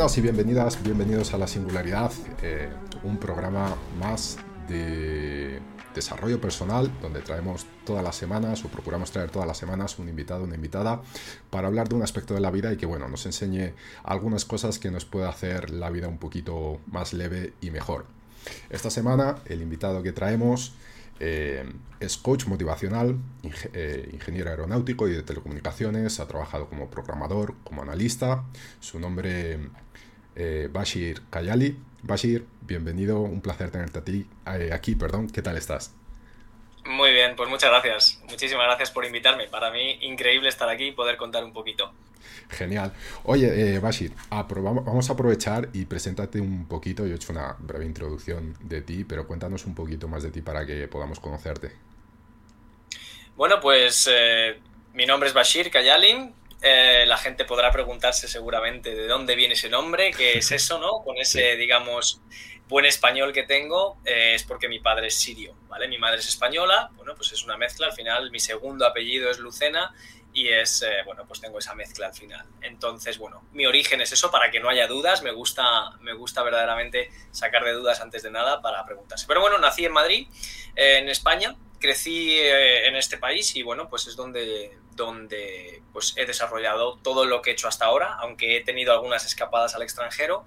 Buenas y bienvenidas, bienvenidos a La Singularidad, eh, un programa más de desarrollo personal donde traemos todas las semanas o procuramos traer todas las semanas un invitado, una invitada para hablar de un aspecto de la vida y que bueno, nos enseñe algunas cosas que nos pueda hacer la vida un poquito más leve y mejor. Esta semana el invitado que traemos eh, es coach motivacional, eh, ingeniero aeronáutico y de telecomunicaciones, ha trabajado como programador, como analista. Su nombre eh, Bashir Kayali. Bashir, bienvenido, un placer tenerte ti, aquí, perdón, ¿qué tal estás? Muy bien, pues muchas gracias. Muchísimas gracias por invitarme. Para mí, increíble estar aquí y poder contar un poquito. Genial. Oye, eh, Bashir, vamos a aprovechar y preséntate un poquito. Yo he hecho una breve introducción de ti, pero cuéntanos un poquito más de ti para que podamos conocerte. Bueno, pues eh, mi nombre es Bashir Kayalin. Eh, la gente podrá preguntarse seguramente de dónde viene ese nombre, qué es eso, ¿no? Con ese, digamos, buen español que tengo eh, es porque mi padre es sirio, ¿vale? Mi madre es española, bueno, pues es una mezcla, al final mi segundo apellido es Lucena y es, eh, bueno, pues tengo esa mezcla al final. Entonces, bueno, mi origen es eso, para que no haya dudas, me gusta, me gusta verdaderamente sacar de dudas antes de nada para preguntarse. Pero bueno, nací en Madrid, eh, en España, crecí en este país y bueno, pues es donde, donde pues he desarrollado todo lo que he hecho hasta ahora, aunque he tenido algunas escapadas al extranjero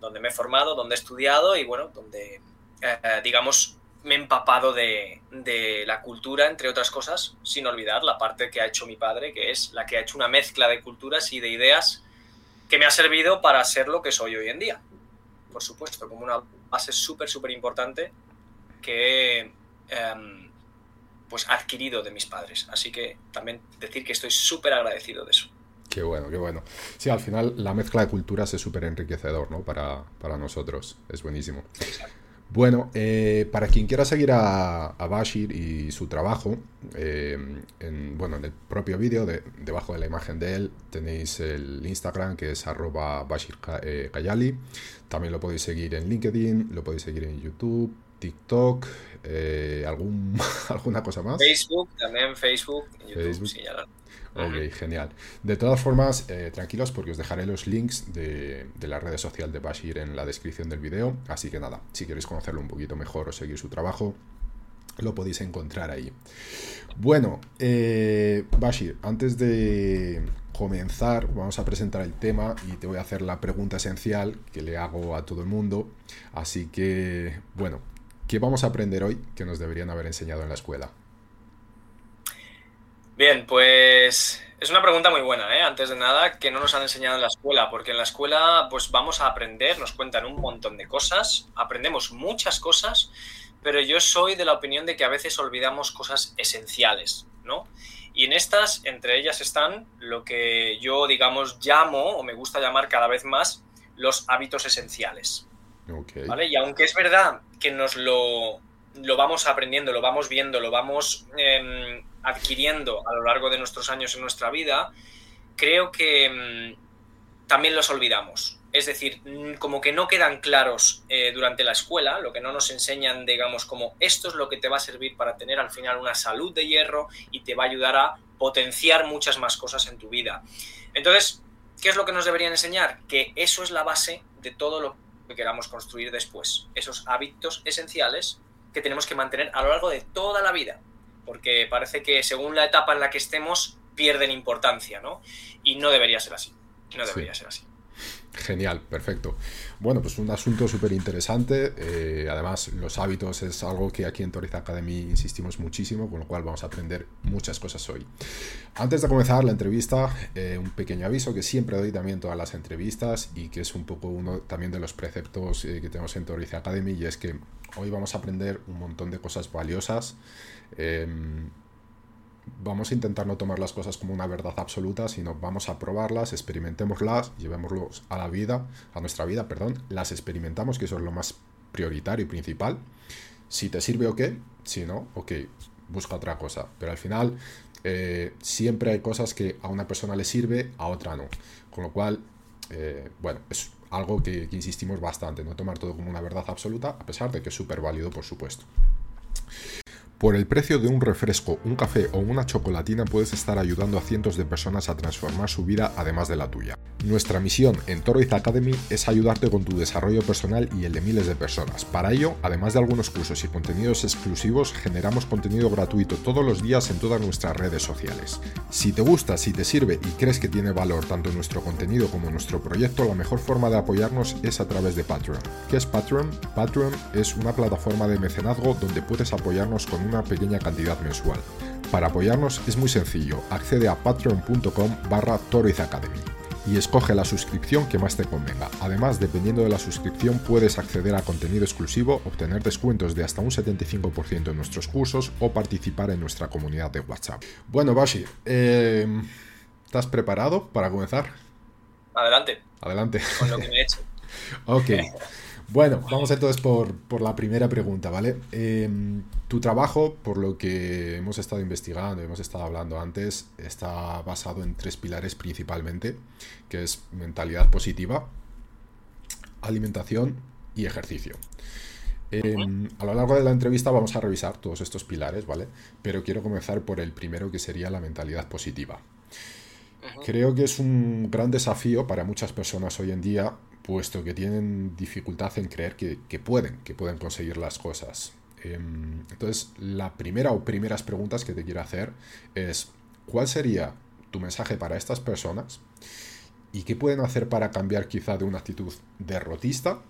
donde me he formado, donde he estudiado y bueno, donde, eh, digamos, me he empapado de, la cultura, entre otras cosas, sin olvidar la parte que ha hecho mi padre, que es la que ha hecho una mezcla de culturas y de ideas que me ha servido para ser lo que soy hoy en día. Por supuesto, como una base súper, súper importante que he em, pues, adquirido de mis padres. Así que también decir que estoy súper agradecido de eso. Qué bueno, qué bueno. Sí, al final la mezcla de culturas es súper enriquecedor, ¿no? Para, nosotros. Es buenísimo. Bueno, eh, para quien quiera seguir a, Bashir y su trabajo, eh, en, bueno, en el propio vídeo, debajo de la imagen de él, tenéis el Instagram que es arroba Bashir eh, Kayali. También lo podéis seguir en LinkedIn, lo podéis seguir en YouTube, TikTok, algún, alguna cosa más. Facebook, también Facebook, YouTube, Sí, Ok, genial. De todas formas, eh, tranquilos porque os dejaré los links de, la red social de Bashir en la descripción del video. Así que nada, si queréis conocerlo un poquito mejor o seguir su trabajo, lo podéis encontrar ahí. Bueno, eh, Bashir, antes de comenzar, vamos a presentar el tema y te voy a hacer la pregunta esencial que le hago a todo el mundo. Así que, bueno, ¿qué vamos a aprender hoy que nos deberían haber enseñado en la escuela? Bien, pues es una pregunta muy buena, ¿eh? Antes de nada, que no nos han enseñado en la escuela, porque en la escuela pues vamos a aprender, nos cuentan un montón de cosas, aprendemos muchas cosas, pero yo soy de la opinión de que a veces olvidamos cosas esenciales, ¿no? Y en estas, entre ellas están lo que yo, digamos, llamo, o me gusta llamar cada vez más, los hábitos esenciales. ¿Vale? Y aunque es verdad que nos lo, lo vamos aprendiendo, lo vamos viendo, lo vamos em, adquiriendo a lo largo de nuestros años en nuestra vida, creo que mm, también los olvidamos. Es decir, mm, como que no quedan claros eh, durante la escuela, lo que no nos enseñan, digamos, como esto es lo que te va a servir para tener al final una salud de hierro y te va a ayudar a potenciar muchas más cosas en tu vida. Entonces, ¿qué es lo que nos deberían enseñar? Que eso es la base de todo lo que queramos construir después. Esos hábitos esenciales que tenemos que mantener a lo largo de toda la vida porque parece que según la etapa en la que estemos pierden importancia, ¿no? Y no debería ser así. No debería ser así. Genial, perfecto. Bueno, pues un asunto súper interesante. Eh, además, los hábitos es algo que aquí en Toriz Academy insistimos muchísimo, con lo cual vamos a aprender muchas cosas hoy. Antes de comenzar la entrevista, eh, un pequeño aviso que siempre doy también todas las entrevistas y que es un poco uno también de los preceptos eh, que tenemos en Toriz Academy y es que hoy vamos a aprender un montón de cosas valiosas. Em, vamos a intentar no tomar las cosas como una verdad absoluta, sino vamos a probarlas, experimentémoslas, llevémoslos a la vida, a nuestra vida, perdón, las experimentamos, que eso es lo más prioritario y principal. Si te sirve, ok, si no, ok, busca otra cosa. Pero al final, eh, siempre hay cosas que a una persona le sirve, a otra no. Con lo cual, eh, bueno, es algo que, que insistimos bastante, no tomar todo como una verdad absoluta, a pesar de que es súper válido, por supuesto. Por el precio de un refresco, un café o una chocolatina puedes estar ayudando a cientos de personas a transformar su vida además de la tuya. Nuestra misión en Toroiz Academy es ayudarte con tu desarrollo personal y el de miles de personas. Para ello, además de algunos cursos y contenidos exclusivos, generamos contenido gratuito todos los días en todas nuestras redes sociales. Si te gusta, si te sirve y crees que tiene valor tanto nuestro contenido como nuestro proyecto, la mejor forma de apoyarnos es a través de Patreon. ¿Qué es Patreon? Patreon es una plataforma de mecenazgo donde puedes apoyarnos con una pequeña cantidad mensual. Para apoyarnos es muy sencillo, accede a patreon.com barra Academy y escoge la suscripción que más te convenga. Además, dependiendo de la suscripción, puedes acceder a contenido exclusivo, obtener descuentos de hasta un 75% en nuestros cursos o participar en nuestra comunidad de WhatsApp. Bueno, Bashi, em, ¿estás preparado para comenzar? Adelante. Adelante. Con lo que me he hecho. ok. Bueno, vamos entonces por, la primera pregunta, ¿vale? Em, tu trabajo, por lo que hemos estado investigando, hemos estado hablando antes, está basado en tres pilares principalmente, que es mentalidad positiva, alimentación y ejercicio. Em, a lo largo de la entrevista vamos a revisar todos estos pilares, ¿vale? Pero quiero comenzar por el primero que sería la mentalidad positiva. Creo que es un gran desafío para muchas personas hoy en día puesto que tienen dificultad en creer que, pueden, que pueden conseguir las cosas. Em, entonces, la primera o primeras preguntas que te quiero hacer es, ¿cuál sería tu mensaje para estas personas? ¿Y qué pueden hacer para cambiar quizá de una actitud derrotista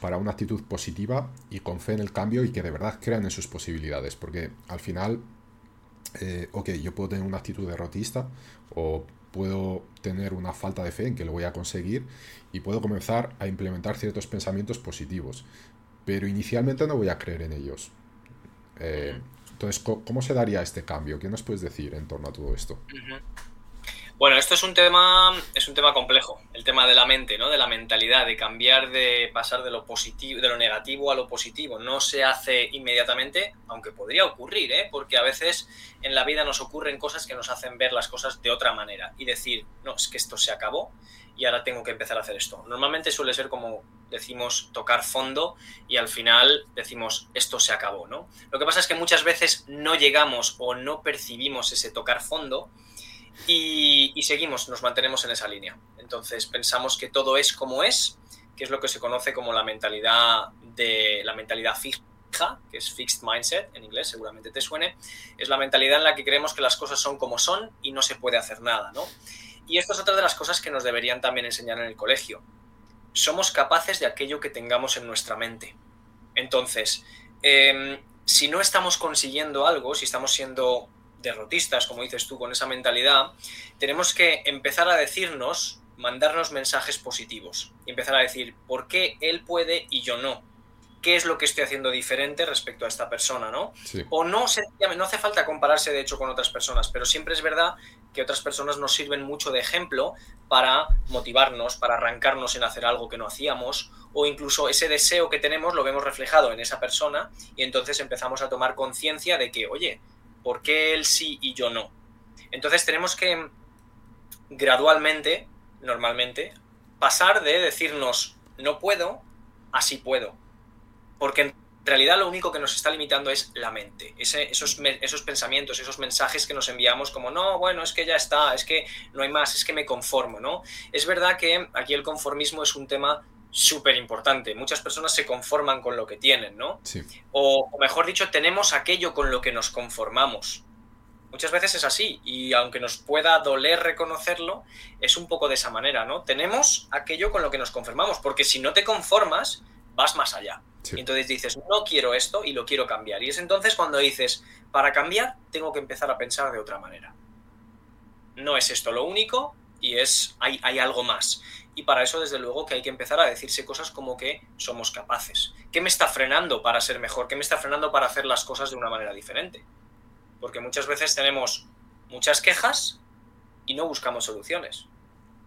para una actitud positiva y con fe en el cambio y que de verdad crean en sus posibilidades? Porque al final, eh, ok, yo puedo tener una actitud derrotista o puedo tener una falta de fe en que lo voy a conseguir y puedo comenzar a implementar ciertos pensamientos positivos. Pero inicialmente no voy a creer en ellos. Eh, entonces, ¿cómo se daría este cambio? ¿Qué nos puedes decir en torno a todo esto? Bueno, esto es un tema, es un tema complejo, el tema de la mente, ¿no? De la mentalidad, de cambiar, de pasar de lo positivo, de lo negativo a lo positivo. No se hace inmediatamente, aunque podría ocurrir, ¿eh? Porque a veces en la vida nos ocurren cosas que nos hacen ver las cosas de otra manera y decir, no, es que esto se acabó y ahora tengo que empezar a hacer esto. Normalmente suele ser como decimos tocar fondo y al final decimos esto se acabó, ¿no? Lo que pasa es que muchas veces no llegamos o no percibimos ese tocar fondo y, seguimos, nos mantenemos en esa línea. Entonces pensamos que todo es como es, que es lo que se conoce como la mentalidad de la mentalidad fija que es fixed mindset en inglés, seguramente te suene, es la mentalidad en la que creemos que las cosas son como son y no se puede hacer nada, ¿no? Y esto es otra de las cosas que nos deberían también enseñar en el colegio. Somos capaces de aquello que tengamos en nuestra mente. Entonces, em, si no estamos consiguiendo algo, si estamos siendo derrotistas, como dices tú, con esa mentalidad, tenemos que empezar a decirnos, mandarnos mensajes positivos. Y empezar a decir, ¿por qué él puede y yo no? ¿Qué es lo que estoy haciendo diferente respecto a esta persona, no? O no, no hace falta compararse, de hecho, con otras personas, pero siempre es verdad que otras personas nos sirven mucho de ejemplo para motivarnos, para arrancarnos en hacer algo que no hacíamos, o incluso ese deseo que tenemos lo vemos reflejado en esa persona y entonces empezamos a tomar conciencia de que, oye, ¿Por qué él sí y yo no? Entonces tenemos que gradualmente, normalmente, pasar de decirnos no puedo a sí puedo. Porque en realidad lo único que nos está limitando es la mente. esos, esos pensamientos, esos mensajes que nos enviamos como no, bueno, es que ya está, es que no hay más, es que me conformo, ¿no? Es verdad que aquí el conformismo es un tema súper importante. Muchas personas se conforman con lo que tienen, ¿no? Sí. O, mejor dicho, tenemos aquello con lo que nos conformamos. Muchas veces es así y aunque nos pueda doler reconocerlo, es un poco de esa manera, ¿no? Tenemos aquello con lo que nos conformamos, porque si no te conformas, vas más allá. Y entonces dices, no quiero esto y lo quiero cambiar. Y es entonces cuando dices, para cambiar tengo que empezar a pensar de otra manera. No es esto lo único y es hay, hay algo más. Y para eso, desde luego, que hay que empezar a decirse cosas como que somos capaces. ¿Qué me está frenando para ser mejor? ¿Qué me está frenando para hacer las cosas de una manera diferente? Porque muchas veces tenemos muchas quejas y no buscamos soluciones.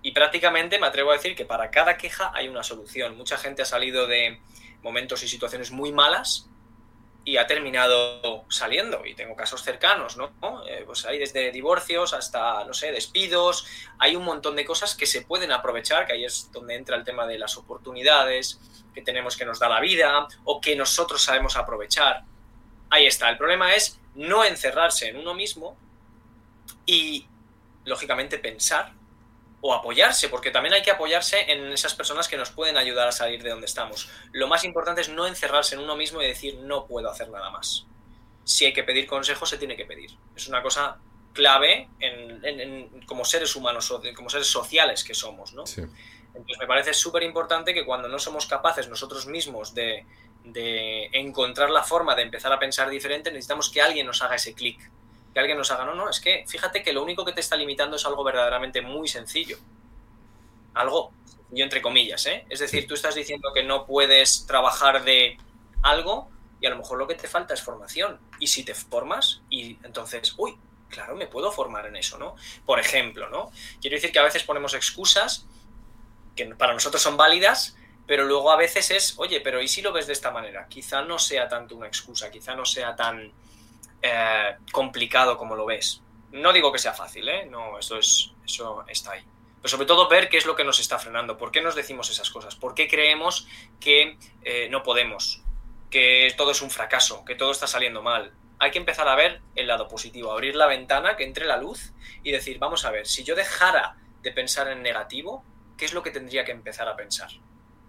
Y prácticamente me atrevo a decir que para cada queja hay una solución. Mucha gente ha salido de momentos y situaciones muy malas y ha terminado saliendo. Y tengo casos cercanos, ¿no? Eh, pues hay desde divorcios hasta, no sé, despidos. Hay un montón de cosas que se pueden aprovechar, que ahí es donde entra el tema de las oportunidades que tenemos que nos da la vida o que nosotros sabemos aprovechar. Ahí está. El problema es no encerrarse en uno mismo y, lógicamente, pensar o apoyarse, porque también hay que apoyarse en esas personas que nos pueden ayudar a salir de donde estamos. Lo más importante es no encerrarse en uno mismo y decir no puedo hacer nada más. Si hay que pedir consejo, se tiene que pedir. Es una cosa clave en, como seres humanos, como seres sociales que somos, ¿no? Entonces me parece súper importante que cuando no somos capaces nosotros mismos de, de encontrar la forma de empezar a pensar diferente, necesitamos que alguien nos haga ese clic que alguien nos haga, no, no, es que fíjate que lo único que te está limitando es algo verdaderamente muy sencillo. Algo, yo entre comillas, ¿eh? Es decir, tú estás diciendo que no puedes trabajar de algo y a lo mejor lo que te falta es formación. Y si te formas, y entonces, uy, claro, me puedo formar en eso, ¿no? Por ejemplo, ¿no? Quiero decir que a veces ponemos excusas que para nosotros son válidas, pero luego a veces es, oye, pero ¿y si lo ves de esta manera? Quizá no sea tanto una excusa, quizá no sea tan eh, complicado como lo ves. No digo que sea fácil, ¿eh? No, eso, es, eso está ahí. Pero sobre todo ver qué es lo que nos está frenando, por qué nos decimos esas cosas, por qué creemos que eh, no podemos, que todo es un fracaso, que todo está saliendo mal. Hay que empezar a ver el lado positivo, abrir la ventana, que entre la luz y decir, vamos a ver, si yo dejara de pensar en negativo, ¿qué es lo que tendría que empezar a pensar?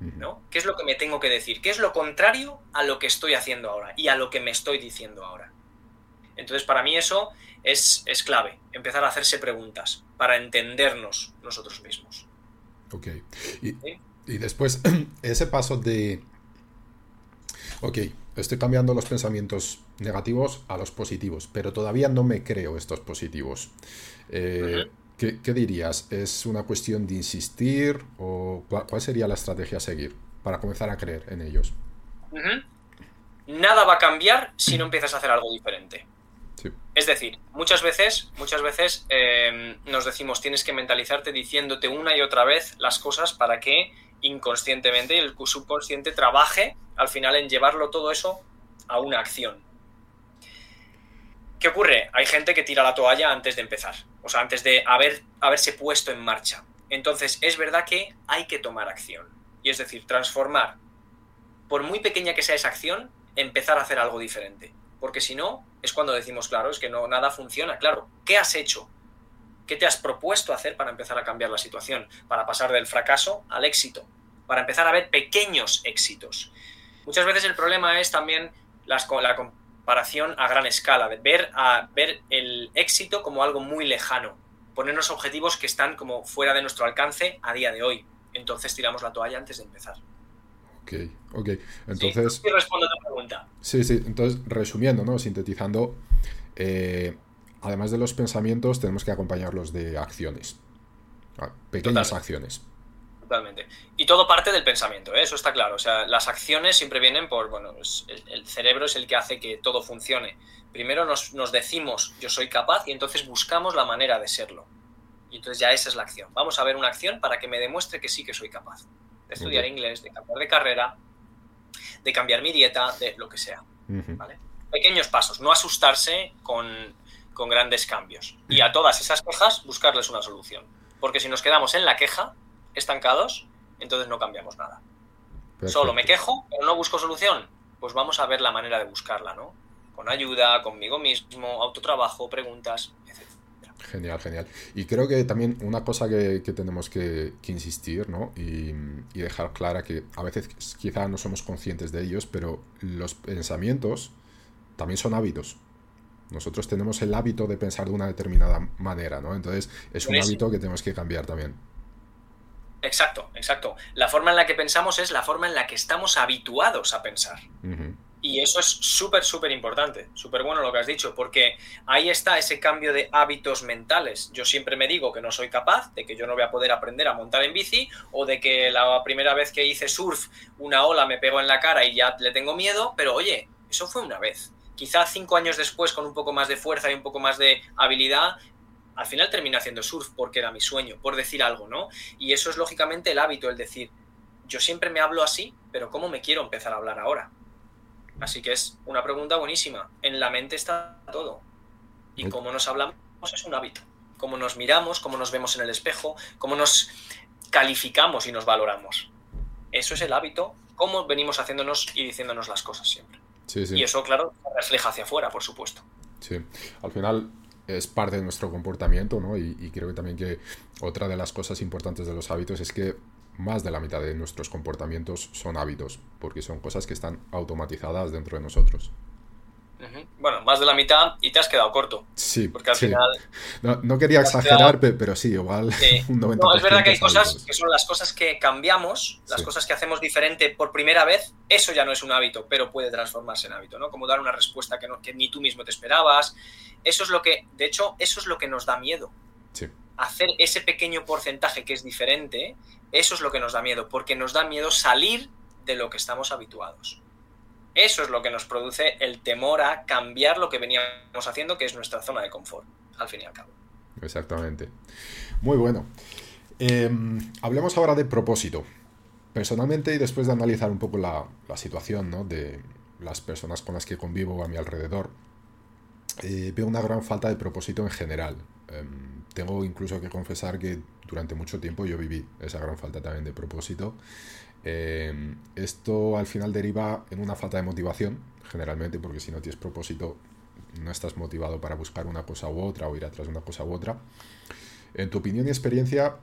¿no? ¿Qué es lo que me tengo que decir? ¿Qué es lo contrario a lo que estoy haciendo ahora y a lo que me estoy diciendo ahora? Entonces, para mí eso es, clave, empezar a hacerse preguntas para entendernos nosotros mismos. Ok. Y, después, ese paso de... Ok, estoy cambiando los pensamientos negativos a los positivos, pero todavía no me creo estos positivos. Eh, ¿qué, dirías? ¿Es una cuestión de insistir o cuál, sería la estrategia a seguir para comenzar a creer en ellos? Nada va a cambiar si no empiezas a hacer algo diferente. Es decir, muchas veces, muchas veces em, nos decimos tienes que mentalizarte diciéndote una y otra vez las cosas para que inconscientemente el subconsciente trabaje al final en llevarlo todo eso a una acción. ¿Qué ocurre? Hay gente que tira la toalla antes de empezar, o sea, antes de haber, haberse puesto en marcha. Entonces, es verdad que hay que tomar acción. Y es decir, transformar, por muy pequeña que sea esa acción, empezar a hacer algo diferente porque si no, es cuando decimos, claro, es que no, nada funciona. Claro, ¿qué has hecho? ¿Qué te has propuesto hacer para empezar a cambiar la situación? Para pasar del fracaso al éxito, para empezar a ver pequeños éxitos. Muchas veces el problema es también la comparación a gran escala, ver, ver el éxito como algo muy lejano, ponernos objetivos que están como fuera de nuestro alcance a día de hoy. Entonces tiramos la toalla antes de empezar. Ok, ok. Entonces. Sí, respondo a tu pregunta. Sí, sí. Entonces, resumiendo, ¿no? Sintetizando, eh, además de los pensamientos, tenemos que acompañarlos de acciones. Ah, pequeñas acciones. Totalmente. Y todo parte del pensamiento, ¿eh? eso está claro. O sea, las acciones siempre vienen por, bueno, el, cerebro es el que hace que todo funcione. Primero nos, nos decimos yo soy capaz y entonces buscamos la manera de serlo. Y entonces ya esa es la acción. Vamos a ver una acción para que me demuestre que sí que soy capaz de estudiar inglés, de cambiar de carrera, de cambiar mi dieta, de lo que sea. Pequeños pasos, no asustarse con, grandes cambios. Y a todas esas quejas buscarles una solución. Porque si nos quedamos en la queja, estancados, entonces no cambiamos nada. Solo me quejo, pero no busco solución. Pues vamos a ver la manera de buscarla, ¿no? Con ayuda, conmigo mismo, autotrabajo, preguntas. Genial, genial. Y creo que también una cosa que, tenemos que, insistir, ¿no? Y, dejar clara que a veces quizá no somos conscientes de ellos, pero los pensamientos también son hábitos. Nosotros tenemos el hábito de pensar de una determinada manera, ¿no? Entonces es un hábito que tenemos que cambiar también. Exacto, exacto. La forma en la que pensamos es la forma en la que estamos habituados a pensar. Y eso es súper, súper importante, súper bueno lo que has dicho, porque ahí está ese cambio de hábitos mentales. Yo siempre me digo que no soy capaz, de que yo no voy a poder aprender a montar en bici, o de que la primera vez que hice surf una ola me pegó en la cara y ya le tengo miedo, pero oye, eso fue una vez. Quizá cinco años después, con un poco más de fuerza y un poco más de habilidad, al final terminé haciendo surf porque era mi sueño, por decir algo, ¿no? Y eso es lógicamente el hábito, el decir, yo siempre me hablo así, pero ¿cómo me quiero empezar a hablar ahora? Así que es una pregunta buenísima. En la mente está todo. Y cómo nos hablamos es un hábito. Cómo nos miramos, cómo nos vemos en el espejo, cómo nos calificamos y nos valoramos. Eso es el hábito, cómo venimos haciéndonos y diciéndonos las cosas siempre. Y eso, claro, refleja hacia afuera, por supuesto. Sí, al final es parte de nuestro comportamiento, ¿no? y creo que también que otra de las cosas importantes de los hábitos es que más de la mitad de nuestros comportamientos son hábitos, porque son cosas que están automatizadas dentro de nosotros. Bueno, más de la mitad y te has quedado corto. Sí, porque al final. No, quería exagerar, pero sí, igual un 90%. No, es verdad que hay cosas que son las cosas que cambiamos, las cosas que hacemos diferente por primera vez. Eso ya no es un hábito, pero puede transformarse en hábito, ¿no? Como dar una respuesta que, no, que ni tú mismo te esperabas. Eso es lo que, de hecho, eso es lo que nos da miedo. Sí. Hacer ese pequeño porcentaje que es diferente eso es lo que nos da miedo, porque nos da miedo salir de lo que estamos habituados. Eso es lo que nos produce el temor a cambiar lo que veníamos haciendo, que es nuestra zona de confort, al fin y al cabo. Exactamente. Muy bueno. Em, hablemos ahora de propósito. Personalmente, y después de analizar un poco la, situación de las personas con las que convivo a mi alrededor, eh, veo una gran falta de propósito en general. Em, tengo incluso que confesar que durante mucho tiempo yo viví esa gran falta también de propósito. Eh, esto al final deriva en una falta de motivación, generalmente, porque si no tienes propósito no estás motivado para buscar una cosa u otra o ir atrás de una cosa u otra. En tu opinión y experiencia,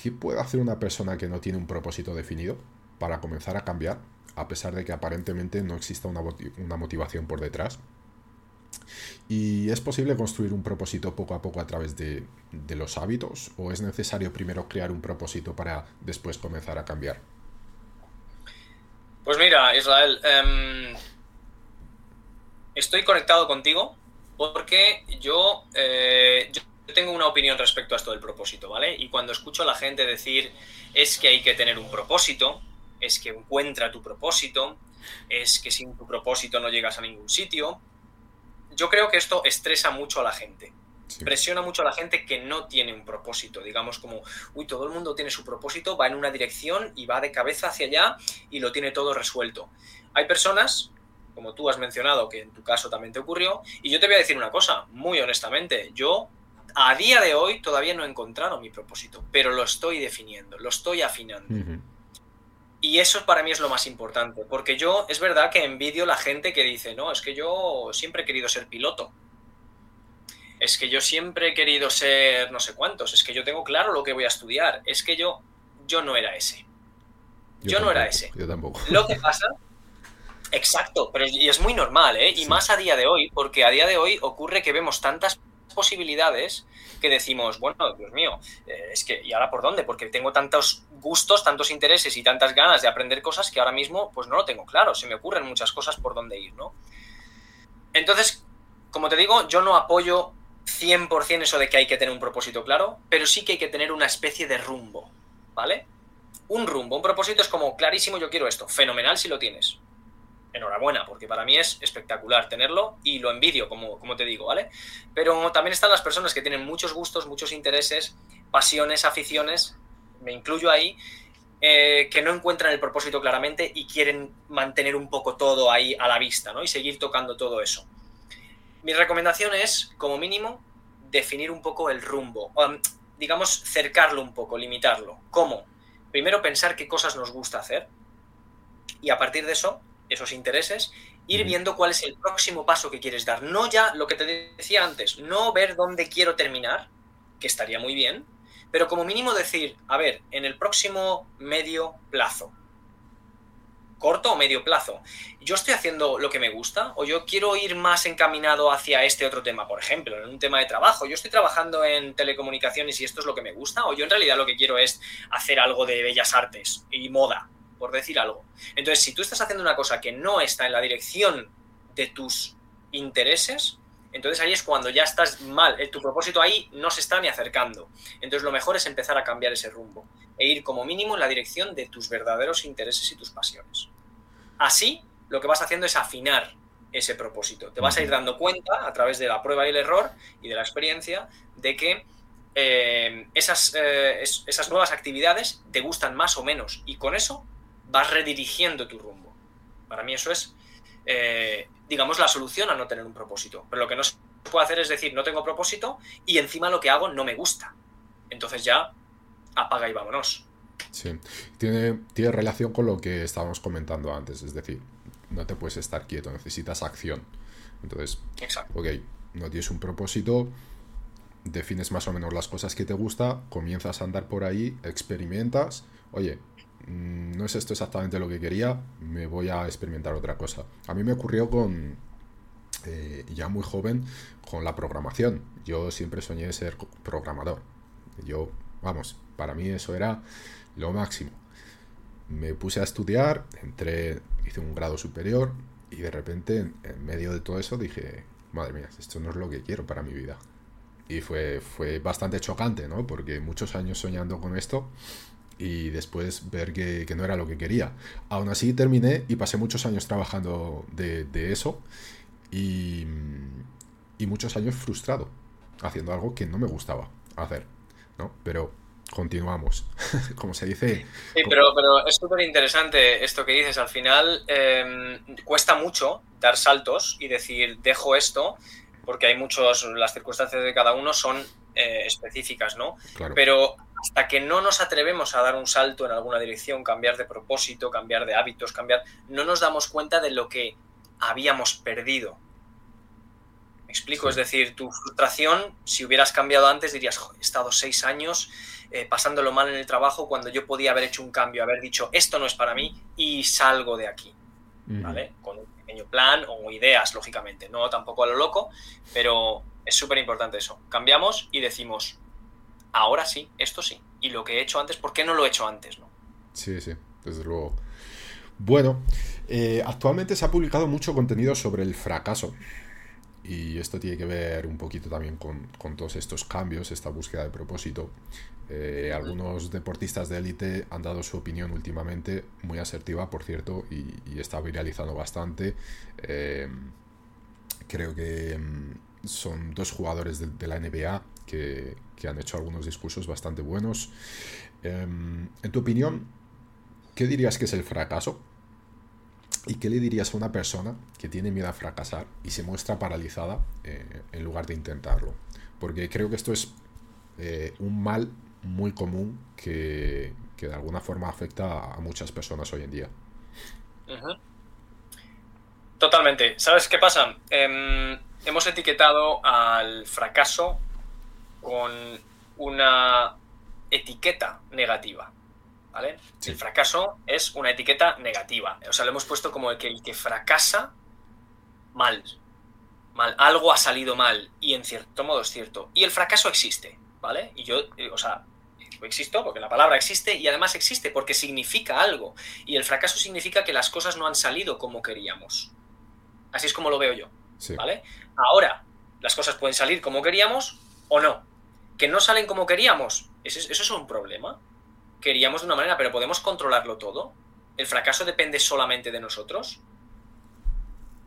¿qué puede hacer una persona que no tiene un propósito definido para comenzar a cambiar, a pesar de que aparentemente no exista una, una motivación por detrás? ¿Y es posible construir un propósito poco a poco a través de, los hábitos o es necesario primero crear un propósito para después comenzar a cambiar? Pues mira, Israel, em, estoy conectado contigo porque eh, yo tengo una opinión respecto a esto del propósito, ¿vale? Y cuando escucho a la gente decir es que hay que tener un propósito, es que encuentra tu propósito, es que sin tu propósito no llegas a ningún sitio, yo creo que esto estresa mucho a la gente. Presiona mucho a la gente que no tiene un propósito, digamos como, uy, todo el mundo tiene su propósito, va en una dirección y va de cabeza hacia allá y lo tiene todo resuelto. Hay personas, como tú has mencionado, que en tu caso también te ocurrió, y yo te voy a decir una cosa, muy honestamente, yo a día de hoy todavía no he encontrado mi propósito, pero lo estoy definiendo, lo estoy afinando. Y eso para mí es lo más importante, porque yo es verdad que envidio la gente que dice, no, es que yo siempre he querido ser piloto. Es que yo siempre he querido ser no sé cuántos, es que yo tengo claro lo que voy a estudiar, es que yo, yo no era ese. Yo, no era ese. Yo tampoco. Lo que pasa, exacto, pero y es muy normal, ¿eh? Y más a día de hoy, porque a día de hoy ocurre que vemos tantas posibilidades que decimos, bueno, Dios mío, eh, es que, ¿y ahora por dónde? Porque tengo tantos gustos, tantos intereses y tantas ganas de aprender cosas que ahora mismo pues no lo tengo claro, se me ocurren muchas cosas por dónde ir, ¿no? Entonces, como te digo, yo no apoyo 100% eso de que hay que tener un propósito claro, pero sí que hay que tener una especie de rumbo, ¿vale? Un rumbo, un propósito es como clarísimo, yo quiero esto, fenomenal si lo tienes enhorabuena, porque para mí es espectacular tenerlo y lo envidio, como, como te digo, ¿vale? Pero también están las personas que tienen muchos gustos, muchos intereses, pasiones, aficiones, me incluyo ahí, eh, que no encuentran el propósito claramente y quieren mantener un poco todo ahí a la vista, ¿no? Y seguir tocando todo eso. Mi recomendación es, como mínimo, definir un poco el rumbo, digamos, cercarlo un poco, limitarlo. ¿Cómo? Primero pensar qué cosas nos gusta hacer y a partir de eso esos intereses, ir viendo cuál es el próximo paso que quieres dar. No ya lo que te decía antes, no ver dónde quiero terminar, que estaría muy bien, pero como mínimo decir, a ver, en el próximo medio plazo, corto o medio plazo. ¿Yo estoy haciendo lo que me gusta? ¿O yo quiero ir más encaminado hacia este otro tema? Por ejemplo, en un tema de trabajo. ¿Yo estoy trabajando en telecomunicaciones y esto es lo que me gusta? ¿O yo en realidad lo que quiero es hacer algo de bellas artes y moda, por decir algo? Entonces, si tú estás haciendo una cosa que no está en la dirección de tus intereses, entonces ahí es cuando ya estás mal, tu propósito ahí no se está ni acercando. Entonces lo mejor es empezar a cambiar ese rumbo e ir como mínimo en la dirección de tus verdaderos intereses y tus pasiones. Así, lo que vas haciendo es afinar ese propósito. Te vas a ir dando cuenta a través de la prueba y el error y de la experiencia de que eh, esas, eh, esas nuevas actividades te gustan más o menos y con eso vas redirigiendo tu rumbo. Para mí eso es, eh, digamos, la solución a no tener un propósito. Pero lo que no se puede hacer es decir, no tengo propósito y encima lo que hago no me gusta. Entonces ya apaga y vámonos. Sí, tiene, tiene relación con lo que estábamos comentando antes, es decir, no te puedes estar quieto, necesitas acción. Entonces, Exacto. ok, no tienes un propósito, defines más o menos las cosas que te gusta, comienzas a andar por ahí, experimentas, oye, no es esto exactamente lo que quería, me voy a experimentar otra cosa. A mí me ocurrió con, eh, ya muy joven, con la programación. Yo siempre soñé ser programador. Yo, vamos, para mí eso era lo máximo. Me puse a estudiar, entré, hice un grado superior y de repente en, medio de todo eso dije, madre mía, esto no es lo que quiero para mi vida. Y fue, fue bastante chocante, ¿no? Porque muchos años soñando con esto y después ver que, no era lo que quería. Aún así terminé y pasé muchos años trabajando de, eso y, y muchos años frustrado, haciendo algo que no me gustaba hacer, ¿no? Pero continuamos. Como se dice. Sí, pero, pero es súper interesante esto que dices. Al final em, cuesta mucho dar saltos y decir, dejo esto, porque hay muchos, las circunstancias de cada uno son eh, específicas, ¿no? Pero hasta que no nos atrevemos a dar un salto en alguna dirección, cambiar de propósito, cambiar de hábitos, cambiar, no nos damos cuenta de lo que habíamos perdido. ¿Me explico? Es decir, tu frustración, si hubieras cambiado antes, dirías, he estado seis años eh, pasándolo mal en el trabajo cuando yo podía haber hecho un cambio, haber dicho esto no es para mí y salgo de aquí. ¿Vale? Con un pequeño plan o ideas, lógicamente. No tampoco a lo loco, pero es súper importante eso. Cambiamos y decimos, ahora sí, esto sí. Y lo que he hecho antes, ¿por qué no lo he hecho antes? ¿no? Sí, sí, desde luego. Bueno, eh, actualmente se ha publicado mucho contenido sobre el fracaso. Y esto tiene que ver un poquito también con, con todos estos cambios, esta búsqueda de propósito. Eh, algunos deportistas de élite han dado su opinión últimamente, muy asertiva, por cierto, y, está viralizando bastante. Eh, creo que mm, son dos jugadores de, la NBA que, han hecho algunos discursos bastante buenos. Em, en tu opinión, ¿qué dirías que es el fracaso? ¿Y qué le dirías a una persona que tiene miedo a fracasar y se muestra paralizada eh, en lugar de intentarlo? Porque creo que esto es un mal muy común que, de alguna forma afecta a muchas personas hoy en día. Totalmente. ¿Sabes qué pasa? Em, hemos etiquetado al fracaso con una etiqueta negativa. ¿Vale? El fracaso es una etiqueta negativa. O sea, lo hemos puesto como el que el que fracasa mal. Mal. Algo ha salido mal. Y en cierto modo es cierto. Y el fracaso existe. ¿Vale? Y yo, eh, o sea, existo porque la palabra existe y además existe porque significa algo. Y el fracaso significa que las cosas no han salido como queríamos. Así es como lo veo yo. ¿Vale? Ahora, las cosas pueden salir como queríamos o no. Que no salen como queríamos, eso, es un problema. Queríamos de una manera, pero podemos controlarlo todo. El fracaso depende solamente de nosotros.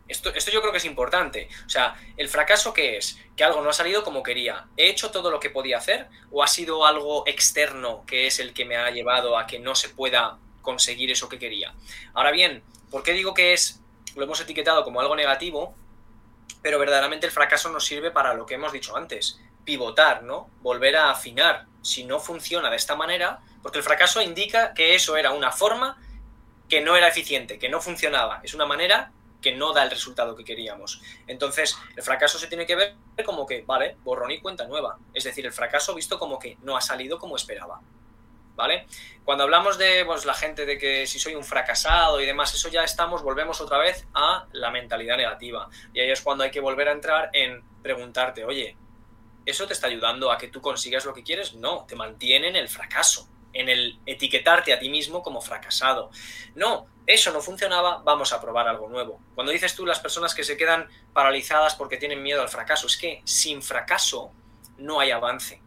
Esto, yo creo que es importante. O sea, ¿el fracaso qué es? Que algo no ha salido como quería. ¿He hecho todo lo que podía hacer? ¿O ha sido algo externo que es el que me ha llevado a que no se pueda conseguir eso que quería? Ahora bien, ¿por qué digo que es, lo hemos etiquetado como algo negativo? Pero verdaderamente el fracaso nos sirve para lo que hemos dicho antes, pivotar, ¿no? Volver a afinar. Si no funciona de esta manera, porque el fracaso indica que eso era una forma que no era eficiente, que no funcionaba. Es una manera que no da el resultado que queríamos. Entonces, el fracaso se tiene que ver como que, vale, borrón y cuenta nueva. Es decir, el fracaso visto como que no ha salido como esperaba. ¿vale? Cuando hablamos de pues, la gente de que si soy un fracasado y demás, eso ya estamos, volvemos otra vez a la mentalidad negativa. Y ahí es cuando hay que volver a entrar en preguntarte, oye, ¿eso te está ayudando a que tú consigas lo que quieres? No, te mantiene en el fracaso, en el etiquetarte a ti mismo como fracasado. No, eso no funcionaba, vamos a probar algo nuevo. Cuando dices tú las personas que se quedan paralizadas porque tienen miedo al fracaso, es que sin fracaso no hay avance.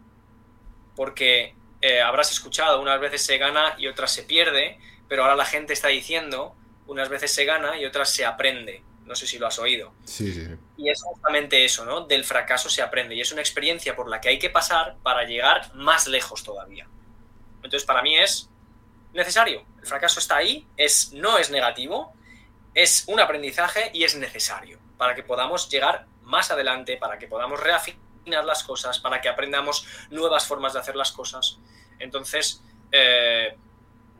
Porque eh, habrás escuchado, unas veces se gana y otras se pierde, pero ahora la gente está diciendo, unas veces se gana y otras se aprende. No sé si lo has oído. Sí, sí. Y es justamente eso, ¿no? Del fracaso se aprende y es una experiencia por la que hay que pasar para llegar más lejos todavía. Entonces, para mí es necesario. El fracaso está ahí, es, no es negativo, es un aprendizaje y es necesario para que podamos llegar más adelante, para que podamos reafinar las cosas, para que aprendamos nuevas formas de hacer las cosas. Entonces, eh,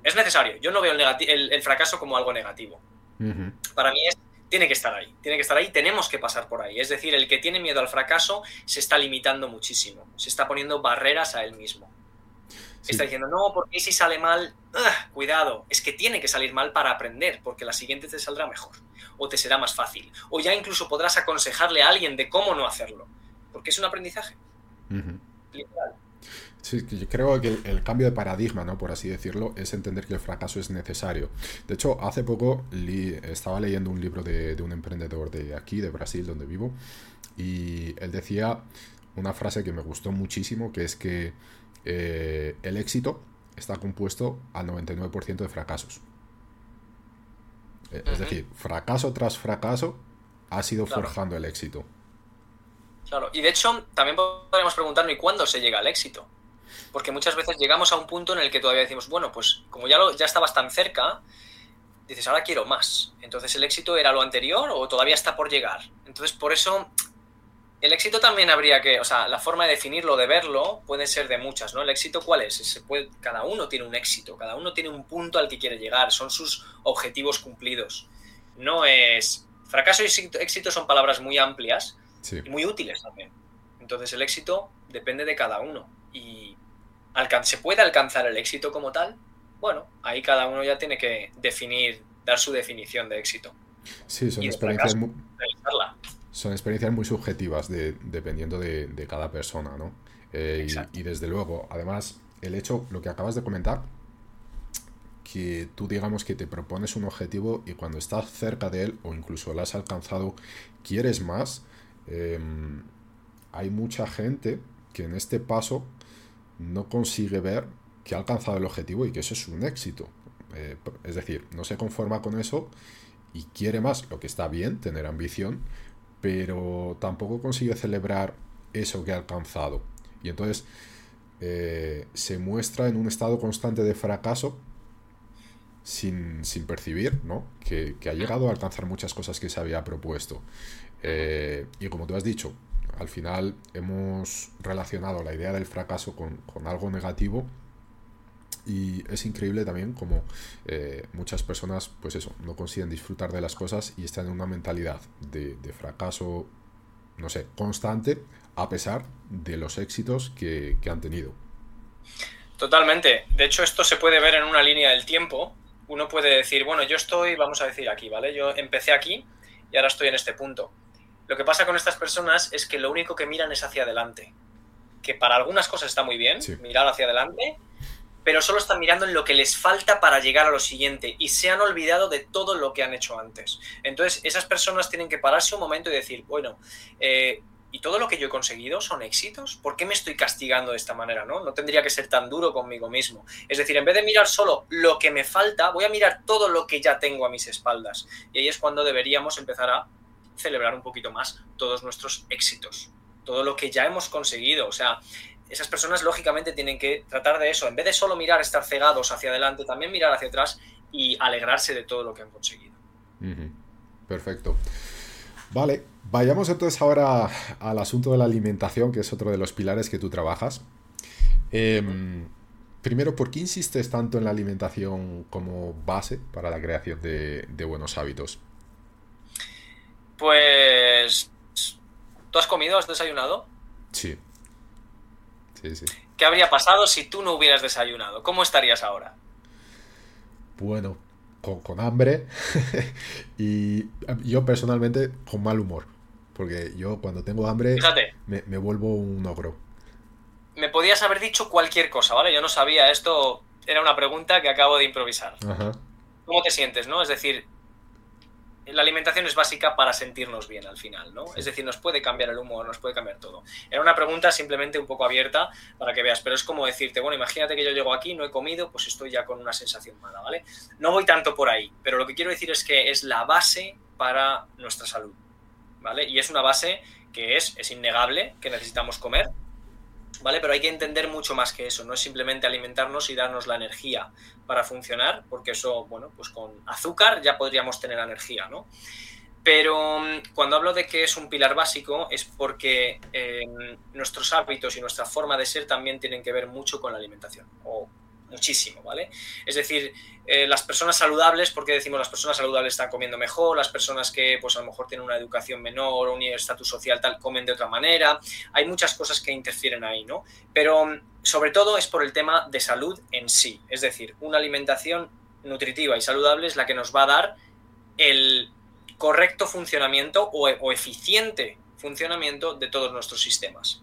es necesario. Yo no veo el, fracaso como algo negativo. Para mí es, tiene que estar ahí, tiene que estar ahí, tenemos que pasar por ahí. Es decir, el que tiene miedo al fracaso se está limitando muchísimo, se está poniendo barreras a él mismo. Está diciendo, no, porque si sale mal, cuidado, es que tiene que salir mal para aprender, porque la siguiente te saldrá mejor, o te será más fácil, o ya incluso podrás aconsejarle a alguien de cómo no hacerlo, porque es un aprendizaje. Sí, yo creo que el, cambio de paradigma, ¿no? por así decirlo, es entender que el fracaso es necesario. De hecho, hace poco estaba leyendo un libro de, de un emprendedor de aquí, de Brasil, donde vivo, y él decía una frase que me gustó muchísimo, que es que eh, el éxito está compuesto al 99% de fracasos. Eh, es decir, fracaso tras fracaso ha sido forjando el éxito. Claro, y de hecho también podemos preguntarnos, ¿y cuándo se llega al éxito? Porque muchas veces llegamos a un punto en el que todavía decimos, bueno, pues como ya, lo, ya estabas tan cerca, dices, ahora quiero más. Entonces, ¿el éxito era lo anterior o todavía está por llegar? Entonces, por eso el éxito también habría que, o sea, la forma de definirlo, de verlo, puede ser de muchas, ¿no? El éxito, ¿cuál es? Se puede, cada uno tiene un éxito, cada uno tiene un punto al que quiere llegar, son sus objetivos cumplidos. No es. Fracaso y éxito son palabras muy amplias y muy útiles también. Entonces, el éxito depende de cada uno. Y ¿se puede alcanzar el éxito como tal? Bueno, ahí cada uno ya tiene que definir, dar su definición de éxito. Sí, son experiencias muy son experiencias muy subjetivas dependiendo de, cada persona, ¿no? Eh, y, desde luego, además, el hecho, lo que acabas de comentar, que tú digamos que te propones un objetivo y cuando estás cerca de él o incluso lo has alcanzado, quieres más, em, hay mucha gente que en este paso no consigue ver que ha alcanzado el objetivo y que eso es un éxito. Eh, es decir, no se conforma con eso y quiere más, lo que está bien, tener ambición, pero tampoco consigue celebrar eso que ha alcanzado. Y entonces eh, se muestra en un estado constante de fracaso sin, percibir ¿no? que, ha llegado a alcanzar muchas cosas que se había propuesto. Eh, y como tú has dicho, al final hemos relacionado la idea del fracaso con, algo negativo y es increíble también como eh, muchas personas, pues eso, no consiguen disfrutar de las cosas y están en una mentalidad de, fracaso, no sé, constante, a pesar de los éxitos que, han tenido. Totalmente. De hecho, esto se puede ver en una línea del tiempo. Uno puede decir, bueno, yo estoy, vamos a decir aquí, ¿vale? Yo empecé aquí y ahora estoy en este punto. Lo que pasa con estas personas es que lo único que miran es hacia adelante. Que para algunas cosas está muy bien, mirar hacia adelante, pero solo están mirando en lo que les falta para llegar a lo siguiente y se han olvidado de todo lo que han hecho antes. Entonces, esas personas tienen que pararse un momento y decir, bueno, eh, ¿y todo lo que yo he conseguido son éxitos? ¿Por qué me estoy castigando de esta manera? ¿no? no tendría que ser tan duro conmigo mismo. Es decir, en vez de mirar solo lo que me falta, voy a mirar todo lo que ya tengo a mis espaldas. Y ahí es cuando deberíamos empezar a celebrar un poquito más todos nuestros éxitos todo lo que ya hemos conseguido. O sea, esas personas lógicamente tienen que tratar de eso, en vez de solo mirar, estar cegados hacia adelante, también mirar hacia atrás y alegrarse de todo lo que han conseguido. Perfecto. Vale, vayamos entonces ahora al asunto de la alimentación, que es otro de los pilares que tú trabajas. Em, primero, ¿por qué insistes tanto en la alimentación como base para la creación de, de buenos hábitos? Pues... ¿Tú has comido? ¿Has desayunado? Sí. ¿Qué habría pasado si tú no hubieras desayunado? ¿Cómo estarías ahora? Bueno, con, hambre y yo personalmente con mal humor. Porque yo cuando tengo hambre me, me, vuelvo un ogro. Me podías haber dicho cualquier cosa, ¿vale? Yo no sabía esto. Era una pregunta que acabo de improvisar. Ajá. ¿Cómo te sientes, no? Es decir, la alimentación es básica para sentirnos bien al final, ¿no? Es decir, nos puede cambiar el humor, nos puede cambiar todo. Era una pregunta simplemente un poco abierta para que veas, pero es como decirte, bueno, imagínate que yo llego aquí, no he comido, pues estoy ya con una sensación mala, ¿vale? No voy tanto por ahí, pero lo que quiero decir es que es la base para nuestra salud, ¿vale? Y es una base que es, es innegable, que necesitamos comer, ¿vale? Pero hay que entender mucho más que eso, no es simplemente alimentarnos y darnos la energía para funcionar, porque eso, bueno, pues con azúcar ya podríamos tener energía, ¿no? Pero mm, cuando hablo de que es un pilar básico es porque em, nuestros hábitos y nuestra forma de ser también tienen que ver mucho con la alimentación, o muchísimo, ¿vale? Es decir, eh, las personas saludables, porque decimos las personas saludables están comiendo mejor, las personas que pues a lo mejor tienen una educación menor o un estatus social tal comen de otra manera, hay muchas cosas que interfieren ahí, ¿no? Pero mm, sobre todo es por el tema de salud en sí, es decir, una alimentación nutritiva y saludable es la que nos va a dar el correcto funcionamiento o, o eficiente funcionamiento de todos nuestros sistemas.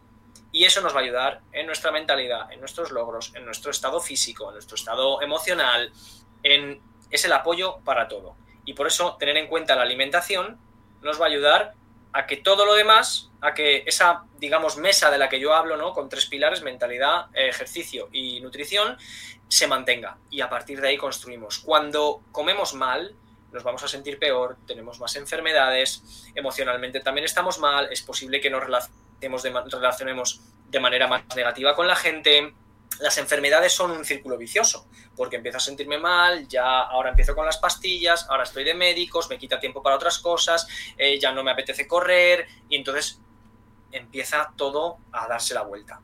Y eso nos va a ayudar en nuestra mentalidad, en nuestros logros, en nuestro estado físico, en nuestro estado emocional, en, es el apoyo para todo. Y por eso tener en cuenta la alimentación nos va a ayudar a que todo lo demás, a que esa, digamos, mesa de la que yo hablo, ¿no? Con tres pilares, mentalidad, ejercicio y nutrición, se mantenga. Y a partir de ahí construimos. Cuando comemos mal, nos vamos a sentir peor, tenemos más enfermedades, emocionalmente también estamos mal, es posible que nos relacionemos relacionemos de manera más negativa con la gente. Las enfermedades son un círculo vicioso, porque empiezo a sentirme mal, ya ahora empiezo con las pastillas, ahora estoy de médicos, me quita tiempo para otras cosas, eh, ya no me apetece correr, y entonces empieza todo a darse la vuelta.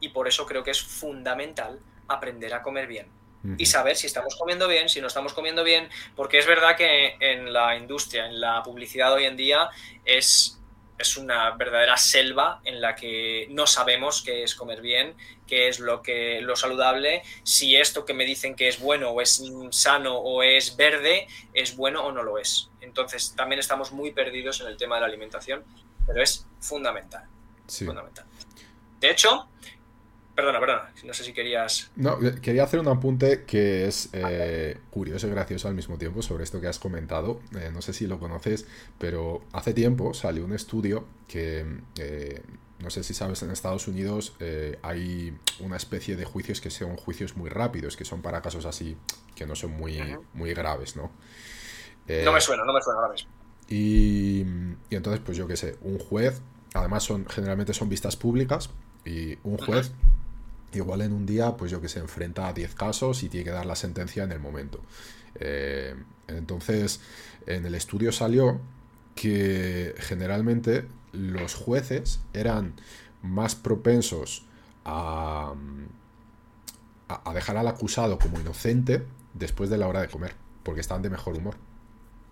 Y por eso creo que es fundamental aprender a comer bien y saber si estamos comiendo bien, si no estamos comiendo bien, porque es verdad que en la industria, en la publicidad hoy en día, es es una verdadera selva en la que no sabemos qué es comer bien, qué es lo que lo saludable, si esto que me dicen que es bueno o es sano o es verde es bueno o no lo es. Entonces también estamos muy perdidos en el tema de la alimentación, pero es fundamental. Fundamental. De hecho, Perdona, perdona, no sé si querías... No, quería hacer un apunte que es eh, curioso y gracioso al mismo tiempo sobre esto que has comentado. Eh, no sé si lo conoces, pero hace tiempo salió un estudio que, eh, no sé si sabes, en Estados Unidos hay una especie de juicios que son juicios muy rápidos, que son para casos así, que no son muy, muy graves, ¿no? no me suena, no me suena ahora mismo. Y, y entonces, pues yo qué sé, un juez, además son generalmente son vistas públicas, y un juez igual en un día, pues yo que se enfrenta a 10 casos y tiene que dar la sentencia en el momento. Eh, entonces, en el estudio salió que generalmente los jueces eran más propensos a, a dejar al acusado como inocente después de la hora de comer, porque estaban de mejor humor.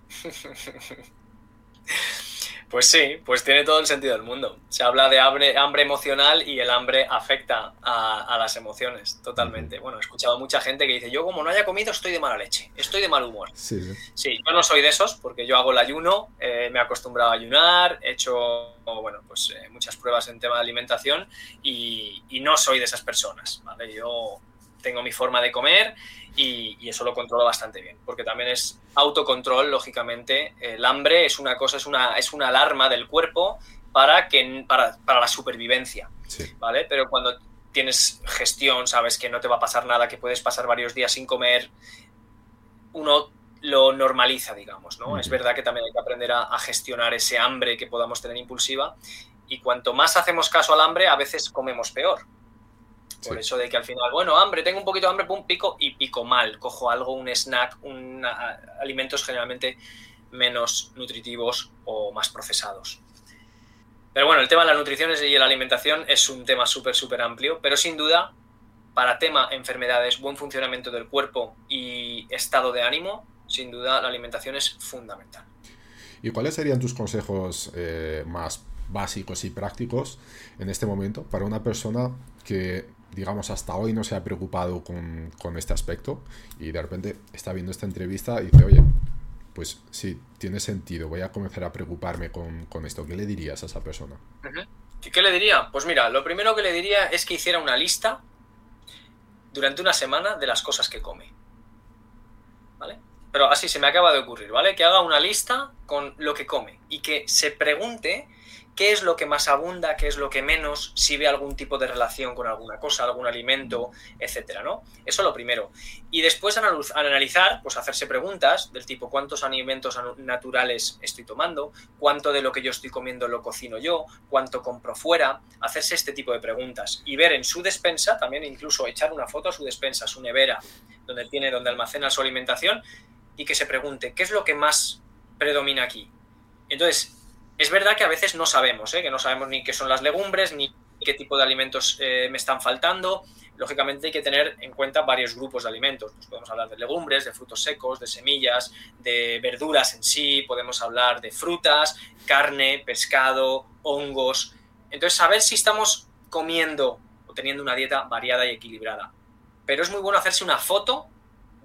Pues sí, pues tiene todo el sentido del mundo. Se habla de hambre, hambre emocional y el hambre afecta a, las emociones, totalmente. Bueno, he escuchado a mucha gente que dice, yo como no haya comido estoy de mala leche, estoy de mal humor. Sí, sí. yo no soy de esos porque yo hago el ayuno, eh, me he acostumbrado a ayunar, he hecho bueno, pues, eh, muchas pruebas en tema de alimentación y, y no soy de esas personas. ¿vale? Yo tengo mi forma de comer y, eso lo controlo bastante bien, porque también es autocontrol, lógicamente. El hambre es una cosa, es una, es una alarma del cuerpo para, que, para, para la supervivencia, ¿vale? Pero cuando tienes gestión, sabes que no te va a pasar nada, que puedes pasar varios días sin comer, uno lo normaliza, digamos, ¿no? Es verdad que también hay que aprender a, a, gestionar ese hambre que podamos tener impulsiva y cuanto más hacemos caso al hambre, a veces comemos peor, por eso de que al final, bueno, hambre, tengo un poquito de hambre, pum, pico y pico mal. Cojo algo, un snack, un, alimentos generalmente menos nutritivos o más procesados. Pero bueno, el tema de la nutrición y la alimentación es un tema súper, súper amplio, pero sin duda, para tema enfermedades, buen funcionamiento del cuerpo y estado de ánimo, sin duda la alimentación es fundamental. ¿Y cuáles serían tus consejos eh, más básicos y prácticos en este momento para una persona que digamos, hasta hoy no se ha preocupado con, este aspecto y de repente está viendo esta entrevista y dice, oye, pues sí, tiene sentido, voy a comenzar a preocuparme con, esto. ¿Qué le dirías a esa persona? ¿Qué le diría? Pues mira, lo primero que le diría es que hiciera una lista durante una semana de las cosas que come. ¿Vale? Pero así se me acaba de ocurrir, ¿vale? Que haga una lista con lo que come y que se pregunte qué es lo que más abunda, qué es lo que menos, si ve algún tipo de relación con alguna cosa, algún alimento, etcétera, ¿no? Eso lo primero. Y después analizar, pues hacerse preguntas del tipo cuántos alimentos naturales estoy tomando, cuánto de lo que yo estoy comiendo lo cocino yo, cuánto compro fuera, hacerse este tipo de preguntas y ver en su despensa, también incluso echar una foto a su despensa, su nevera, donde tiene, donde almacena su alimentación y que se pregunte qué es lo que más predomina aquí. Entonces, es verdad que a veces no sabemos, ¿eh? que no sabemos ni qué son las legumbres, ni qué tipo de alimentos eh, me están faltando. Lógicamente hay que tener en cuenta varios grupos de alimentos. Pues podemos hablar de legumbres, de frutos secos, de semillas, de verduras en sí, podemos hablar de frutas, carne, pescado, hongos. Entonces, saber si estamos comiendo o teniendo una dieta variada y equilibrada. Pero es muy bueno hacerse una foto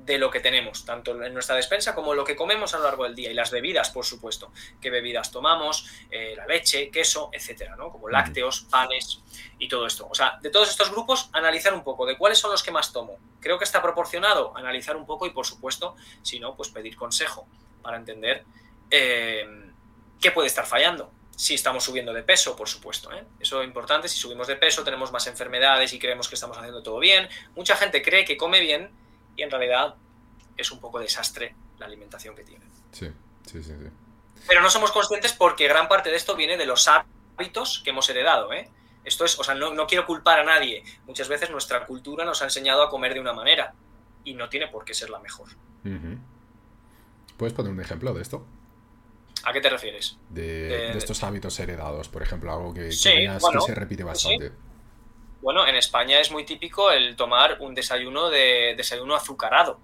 de lo que tenemos, tanto en nuestra despensa como lo que comemos a lo largo del día y las bebidas, por supuesto, qué bebidas tomamos, eh, la leche, queso, etcétera, ¿no? Como lácteos, panes y todo esto. O sea, de todos estos grupos, analizar un poco de cuáles son los que más tomo. Creo que está proporcionado, analizar un poco y, por supuesto, si no, pues pedir consejo para entender eh, qué puede estar fallando. Si estamos subiendo de peso, por supuesto. ¿eh? Eso es importante. Si subimos de peso, tenemos más enfermedades y creemos que estamos haciendo todo bien. Mucha gente cree que come bien y en realidad es un poco desastre la alimentación que tienen. Sí, sí, sí, sí. Pero no somos conscientes porque gran parte de esto viene de los hábitos que hemos heredado, ¿eh? Esto es, o sea, no, quiero culpar a nadie. Muchas veces nuestra cultura nos ha enseñado a comer de una manera y no tiene por qué ser la mejor. ¿Puedes poner un ejemplo de esto? ¿A qué te refieres? De, estos hábitos heredados, por ejemplo, algo que, que, se repite bastante. Bueno, en España es muy típico el tomar un desayuno de desayuno azucarado,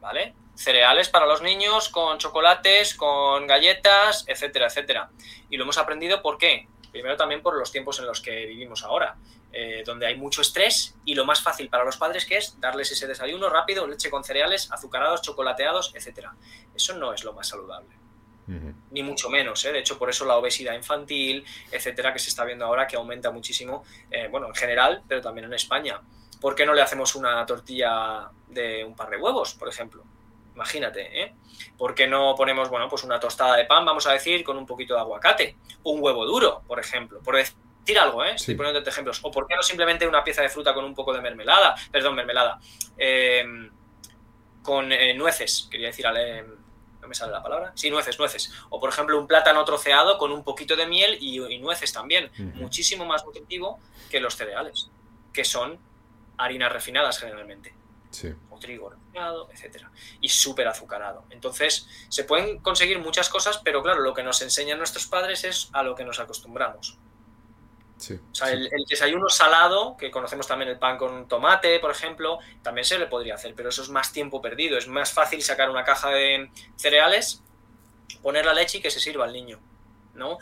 ¿vale? Cereales para los niños con chocolates, con galletas, etcétera, etcétera. Y lo hemos aprendido ¿por qué? Primero también por los tiempos en los que vivimos ahora, eh, donde hay mucho estrés y lo más fácil para los padres que es darles ese desayuno rápido, leche con cereales, azucarados, chocolateados, etcétera. Eso no es lo más saludable ni mucho menos. ¿eh? De hecho, por eso la obesidad infantil, etcétera, que se está viendo ahora que aumenta muchísimo, eh, bueno, en general, pero también en España. ¿Por qué no le hacemos una tortilla de un par de huevos, por ejemplo? Imagínate, ¿eh? ¿Por qué no ponemos, bueno, pues una tostada de pan, vamos a decir, con un poquito de aguacate? Un huevo duro, por ejemplo. Por decir algo, ¿eh? Estoy poniendo ejemplos. O ¿por qué no simplemente una pieza de fruta con un poco de mermelada? Perdón, mermelada. Em, con eh, nueces, quería decir, me sale la palabra, sí, nueces, nueces. O por ejemplo un plátano troceado con un poquito de miel y, nueces también, muchísimo más nutritivo que los cereales, que son harinas refinadas generalmente. Sí. O trigo refinado, etcétera. Y súper azucarado. Entonces, se pueden conseguir muchas cosas, pero claro, lo que nos enseñan nuestros padres es a lo que nos acostumbramos. O sea, el, desayuno salado, que conocemos también el pan con tomate, por ejemplo, también se le podría hacer, pero eso es más tiempo perdido. Es más fácil sacar una caja de cereales, poner la leche y que se sirva al niño, ¿no?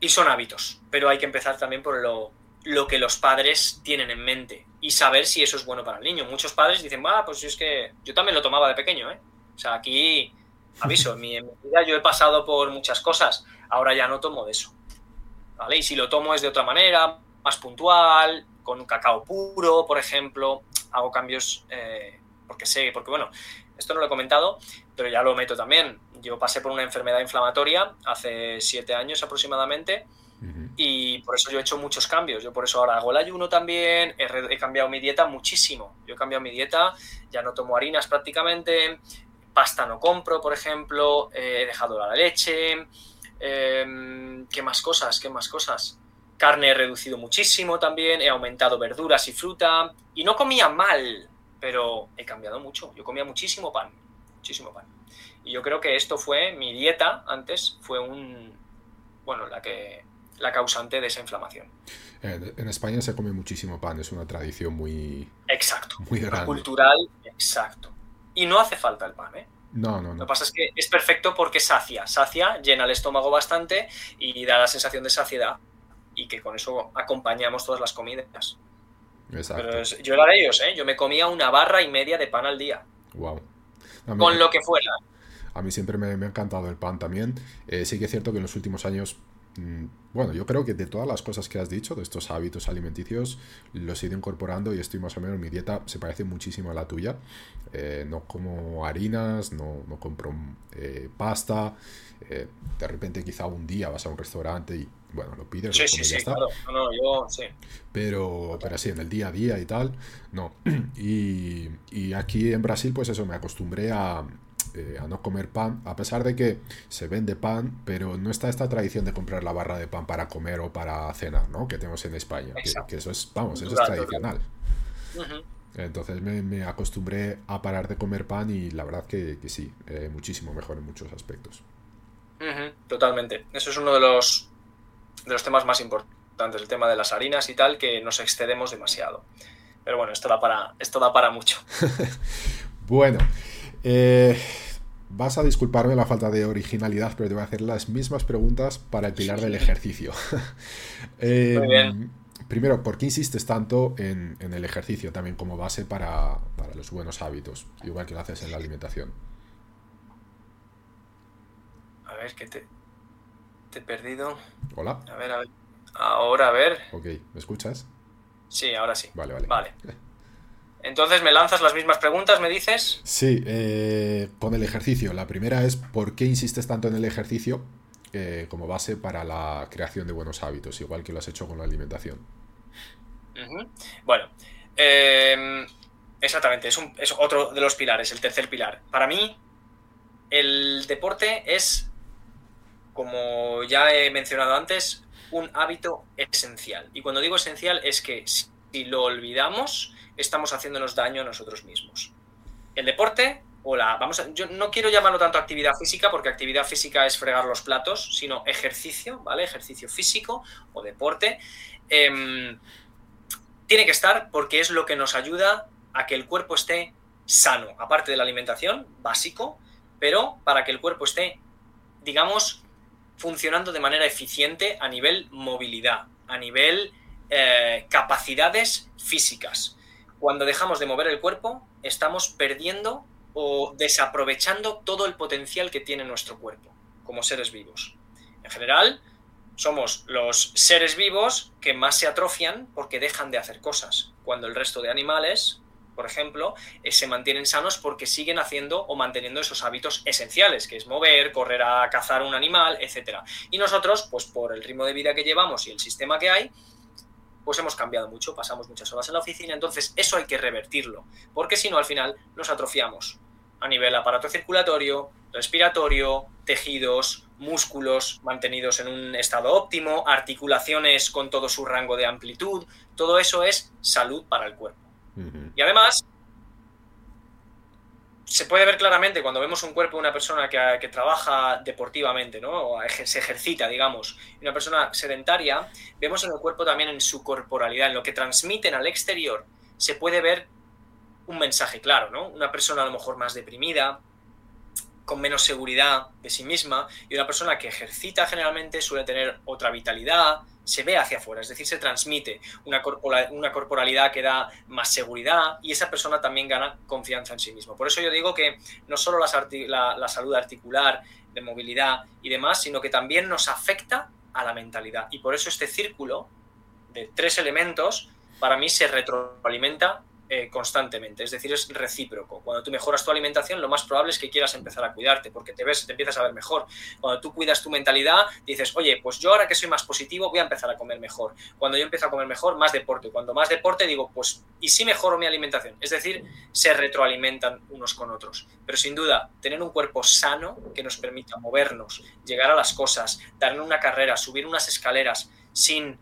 Y son hábitos, pero hay que empezar también por lo, lo que los padres tienen en mente y saber si eso es bueno para el niño. Muchos padres dicen, ah, pues es que yo también lo tomaba de pequeño, ¿eh? O sea, aquí, aviso, en mi vida yo he pasado por muchas cosas, ahora ya no tomo de eso. Y si lo tomo es de otra manera, más puntual, con un cacao puro, por ejemplo, hago cambios eh, porque sé, porque bueno, esto no lo he comentado, pero ya lo meto también. Yo pasé por una enfermedad inflamatoria hace siete años aproximadamente y por eso yo he hecho muchos cambios. Yo por eso ahora hago el ayuno también, he, cambiado mi dieta muchísimo. Yo he cambiado mi dieta, ya no tomo harinas prácticamente, pasta no compro, por ejemplo, eh, he dejado la leche, Em, ¿Qué más cosas? ¿Qué más cosas? Carne he reducido muchísimo también, he aumentado verduras y fruta y no comía mal, pero he cambiado mucho. Yo comía muchísimo pan, muchísimo pan. Y yo creo que esto fue mi dieta antes, fue un, bueno, la que la causante de esa inflamación. En España se come muchísimo pan, es una tradición muy exacto, muy cultural, exacto. Y no hace falta el pan, ¿eh? No, no, no. Lo que pasa es que es perfecto porque sacia, sacia, llena el estómago bastante y da la sensación de saciedad y que con eso acompañamos todas las comidas. Pero yo era de ellos, ¿eh? Yo me comía una barra y media de pan al día. Wow. con lo que fuera. A mí siempre me, ha encantado el pan también. Eh, sí que es cierto que en los últimos años Mm, bueno, yo creo que de todas las cosas que has dicho, de estos hábitos alimenticios, los he ido incorporando y estoy más o menos, mi dieta se parece muchísimo a la tuya. Eh, no como harinas, no, compro eh, pasta. Eh, de repente quizá un día vas a un restaurante y, bueno, lo pides. Sí, sí, sí, claro. No, yo, sí. Pero, pero sí, en el día a día y tal, no. Y, y aquí en Brasil, pues eso, me acostumbré a, eh, a no comer pan, a pesar de que se vende pan, pero no está esta tradición de comprar la barra de pan para comer o para cenar, ¿no? Que tenemos en España, que, eso es, vamos, eso es tradicional. Entonces me, acostumbré a parar de comer pan y la verdad que, sí, eh, muchísimo mejor en muchos aspectos. Totalmente. Eso es uno de los, de los temas más importantes, el tema de las harinas y tal, que nos excedemos demasiado. Pero bueno, esto da para, esto da para mucho. bueno, eh, Vas a disculparme la falta de originalidad, pero te voy a hacer las mismas preguntas para el pilar del ejercicio. Em, Muy bien. Primero, ¿por qué insistes tanto en, el ejercicio también como base para, los buenos hábitos, igual que lo haces en la alimentación? A ver, que te, te he perdido. Hola. A ver, a ver. Ahora, a ver. Ok, ¿me escuchas? Sí, ahora sí. Vale, vale. Vale. Entonces, ¿me lanzas las mismas preguntas, me dices? Sí, eh, con el ejercicio. La primera es, ¿por qué insistes tanto en el ejercicio eh, como base para la creación de buenos hábitos, igual que lo has hecho con la alimentación? Bueno, em, exactamente, es, es otro de los pilares, el tercer pilar. Para mí, el deporte es, como ya he mencionado antes, un hábito esencial. Y cuando digo esencial es que si lo olvidamos, estamos haciéndonos daño a nosotros mismos. El deporte, o la, vamos yo no quiero llamarlo tanto actividad física, porque actividad física es fregar los platos, sino ejercicio, ¿vale? Ejercicio físico o deporte. Em, tiene que estar porque es lo que nos ayuda a que el cuerpo esté sano, aparte de la alimentación, básico, pero para que el cuerpo esté, digamos, funcionando de manera eficiente a nivel movilidad, a nivel eh, capacidades físicas. Cuando dejamos de mover el cuerpo, estamos perdiendo o desaprovechando todo el potencial que tiene nuestro cuerpo como seres vivos. En general, somos los seres vivos que más se atrofian porque dejan de hacer cosas, cuando el resto de animales, por ejemplo, eh, se mantienen sanos porque siguen haciendo o manteniendo esos hábitos esenciales, que es mover, correr a cazar un animal, etc. Y nosotros, pues por el ritmo de vida que llevamos y el sistema que hay, pues hemos cambiado mucho, pasamos muchas horas en la oficina, entonces eso hay que revertirlo, porque si no al final nos atrofiamos a nivel aparato circulatorio, respiratorio, tejidos, músculos mantenidos en un estado óptimo, articulaciones con todo su rango de amplitud, todo eso es salud para el cuerpo. Y además, se puede ver claramente cuando vemos un cuerpo de una persona que, trabaja deportivamente, ¿no? O se ejercita, digamos, y una persona sedentaria, vemos en el cuerpo también en su corporalidad, en lo que transmiten al exterior, se puede ver un mensaje claro, ¿no? Una persona a lo mejor más deprimida, con menos seguridad de sí misma, y una persona que ejercita generalmente suele tener otra vitalidad, se ve hacia afuera, es decir, se transmite una, una corporalidad que da más seguridad y esa persona también gana confianza en sí mismo. Por eso yo digo que no solo la, la salud articular, de movilidad y demás, sino que también nos afecta a la mentalidad. Y por eso este círculo de tres elementos para mí se retroalimenta eh, constantemente, es decir, es recíproco. Cuando tú mejoras tu alimentación, lo más probable es que quieras empezar a cuidarte, porque te ves, te empiezas a ver mejor. Cuando tú cuidas tu mentalidad, dices, oye, pues yo ahora que soy más positivo, voy a empezar a comer mejor. Cuando yo empiezo a comer mejor, más deporte. Cuando más deporte, digo, pues, ¿y si mejoro mi alimentación? Es decir, se retroalimentan unos con otros. Pero sin duda, tener un cuerpo sano que nos permita movernos, llegar a las cosas, dar una carrera, subir unas escaleras sin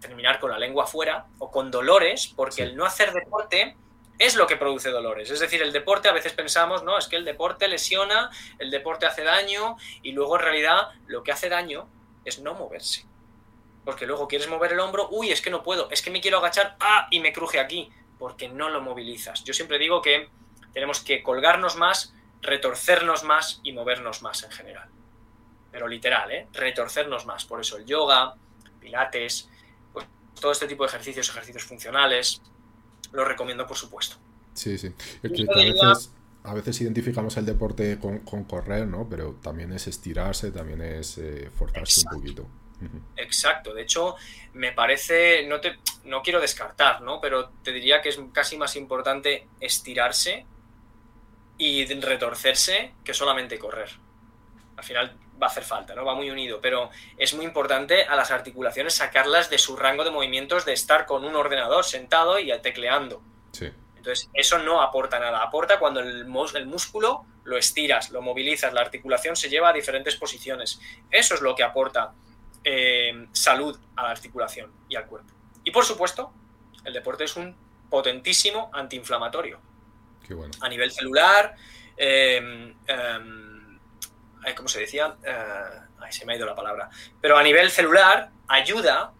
terminar con la lengua fuera o con dolores, porque el no hacer deporte es lo que produce dolores. Es decir, el deporte a veces pensamos, no, es que el deporte lesiona, el deporte hace daño y luego en realidad lo que hace daño es no moverse. Porque luego quieres mover el hombro, uy, es que no puedo, es que me quiero agachar, ah, y me cruje aquí, porque no lo movilizas. Yo siempre digo que tenemos que colgarnos más, retorcernos más y movernos más en general. Pero literal, ¿eh? Retorcernos más. Por eso el yoga, pilates, todo este tipo de ejercicios, ejercicios funcionales, lo recomiendo por supuesto. Sí, sí. a, veces, a, veces, identificamos el deporte con, correr, ¿no? Pero también es estirarse, también es eh, forzarse un poquito. Exacto, de hecho, me parece, no, te, no quiero descartar, ¿no? Pero te diría que es casi más importante estirarse y retorcerse que solamente correr. Al final va a hacer falta, ¿no? Va muy unido, pero es muy importante a las articulaciones sacarlas de su rango de movimientos de estar con un ordenador sentado y tecleando. Sí. Entonces, eso no aporta nada. Aporta cuando el, el músculo lo estiras, lo movilizas, la articulación se lleva a diferentes posiciones. Eso es lo que aporta eh, salud a la articulación y al cuerpo. Y por supuesto, el deporte es un potentísimo antiinflamatorio. Qué bueno. A nivel celular, eh, em, ¿cómo se decía? Eh, se me ha ido la palabra. Pero a nivel celular ayuda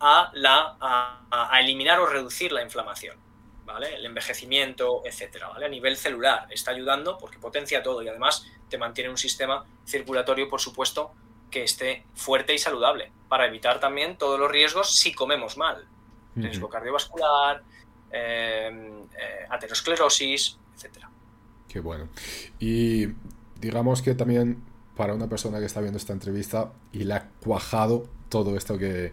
a, la, a, eliminar o reducir la inflamación, ¿vale? El envejecimiento, etcétera, ¿vale? A nivel celular está ayudando porque potencia todo y además te mantiene un sistema circulatorio, por supuesto, que esté fuerte y saludable, para evitar también todos los riesgos si comemos mal. Riesgo cardiovascular, eh, eh, aterosclerosis, etcétera. Qué bueno. Y digamos que también para una persona que está viendo esta entrevista y le ha cuajado todo esto que,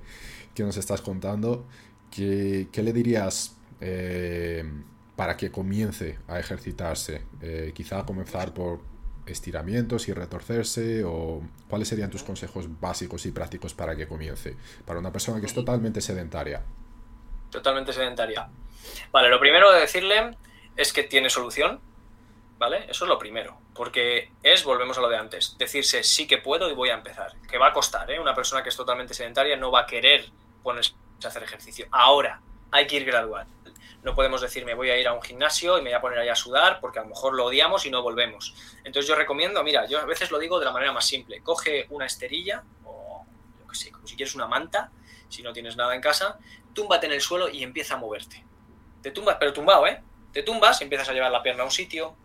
nos estás contando, ¿qué, le dirías eh, para que comience a ejercitarse? Eh, quizá comenzar por estiramientos y retorcerse o cuáles serían tus consejos básicos y prácticos para que comience para una persona que es totalmente sedentaria. Totalmente sedentaria. Vale lo primero de decirle es que tiene solución ¿vale? Eso es lo primero, porque es, volvemos a lo de antes, decirse sí que puedo y voy a empezar, que va a costar, ¿eh? Una persona que es totalmente sedentaria no va a querer ponerse a hacer ejercicio. Ahora, hay que ir gradual. No podemos decir me voy a ir a un gimnasio y me voy a poner ahí a sudar porque a lo mejor lo odiamos y no volvemos. Entonces yo recomiendo, mira, yo a veces lo digo de la manera más simple, coge una esterilla o yo qué sé, como si quieres una manta, si no tienes nada en casa, túmbate en el suelo y empieza a moverte. Te tumbas, pero tumbado, ¿eh? Te tumbas, empiezas a llevar la pierna a un sitio,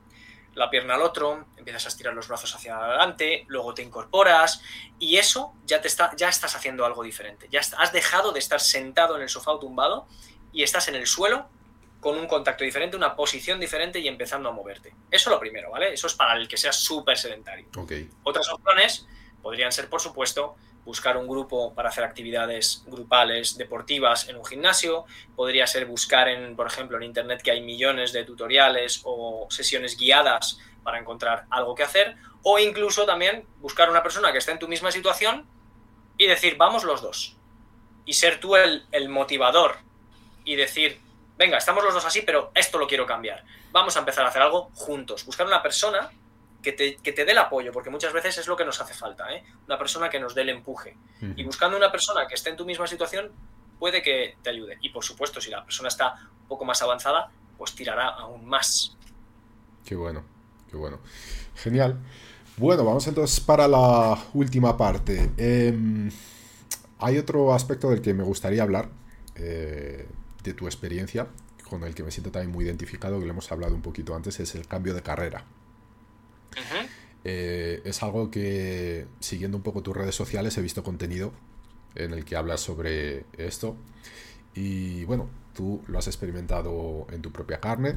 la pierna al otro, empiezas a estirar los brazos hacia adelante, luego te incorporas y eso ya, te está, ya estás haciendo algo diferente. Ya has dejado de estar sentado en el sofá o tumbado y estás en el suelo con un contacto diferente, una posición diferente y empezando a moverte. Eso es lo primero, ¿vale? Eso es para el que sea súper sedentario. Otras opciones podrían ser, por supuesto, buscar un grupo para hacer actividades grupales deportivas en un gimnasio, podría ser buscar en, por ejemplo, en internet que hay millones de tutoriales o sesiones guiadas para encontrar algo que hacer, o incluso también buscar una persona que esté en tu misma situación y decir, vamos los dos. Y ser tú el, el motivador y decir, venga, estamos los dos así, pero esto lo quiero cambiar. Vamos a empezar a hacer algo juntos. Buscar una persona que te, dé el apoyo, porque muchas veces es lo que nos hace falta, ¿eh? una persona que nos dé el empuje. Y buscando una persona que esté en tu misma situación, puede que te ayude. Y por supuesto, si la persona está un poco más avanzada, pues tirará aún más. Qué bueno, qué bueno. Genial. Bueno, vamos entonces para la última parte. Em, hay otro aspecto del que me gustaría hablar, eh, de tu experiencia, con el que me siento también muy identificado, que lo hemos hablado un poquito antes, es el cambio de carrera. Eh, es algo que, siguiendo un poco tus redes sociales, he visto contenido en el que hablas sobre esto. Y bueno, tú lo has experimentado en tu propia carne.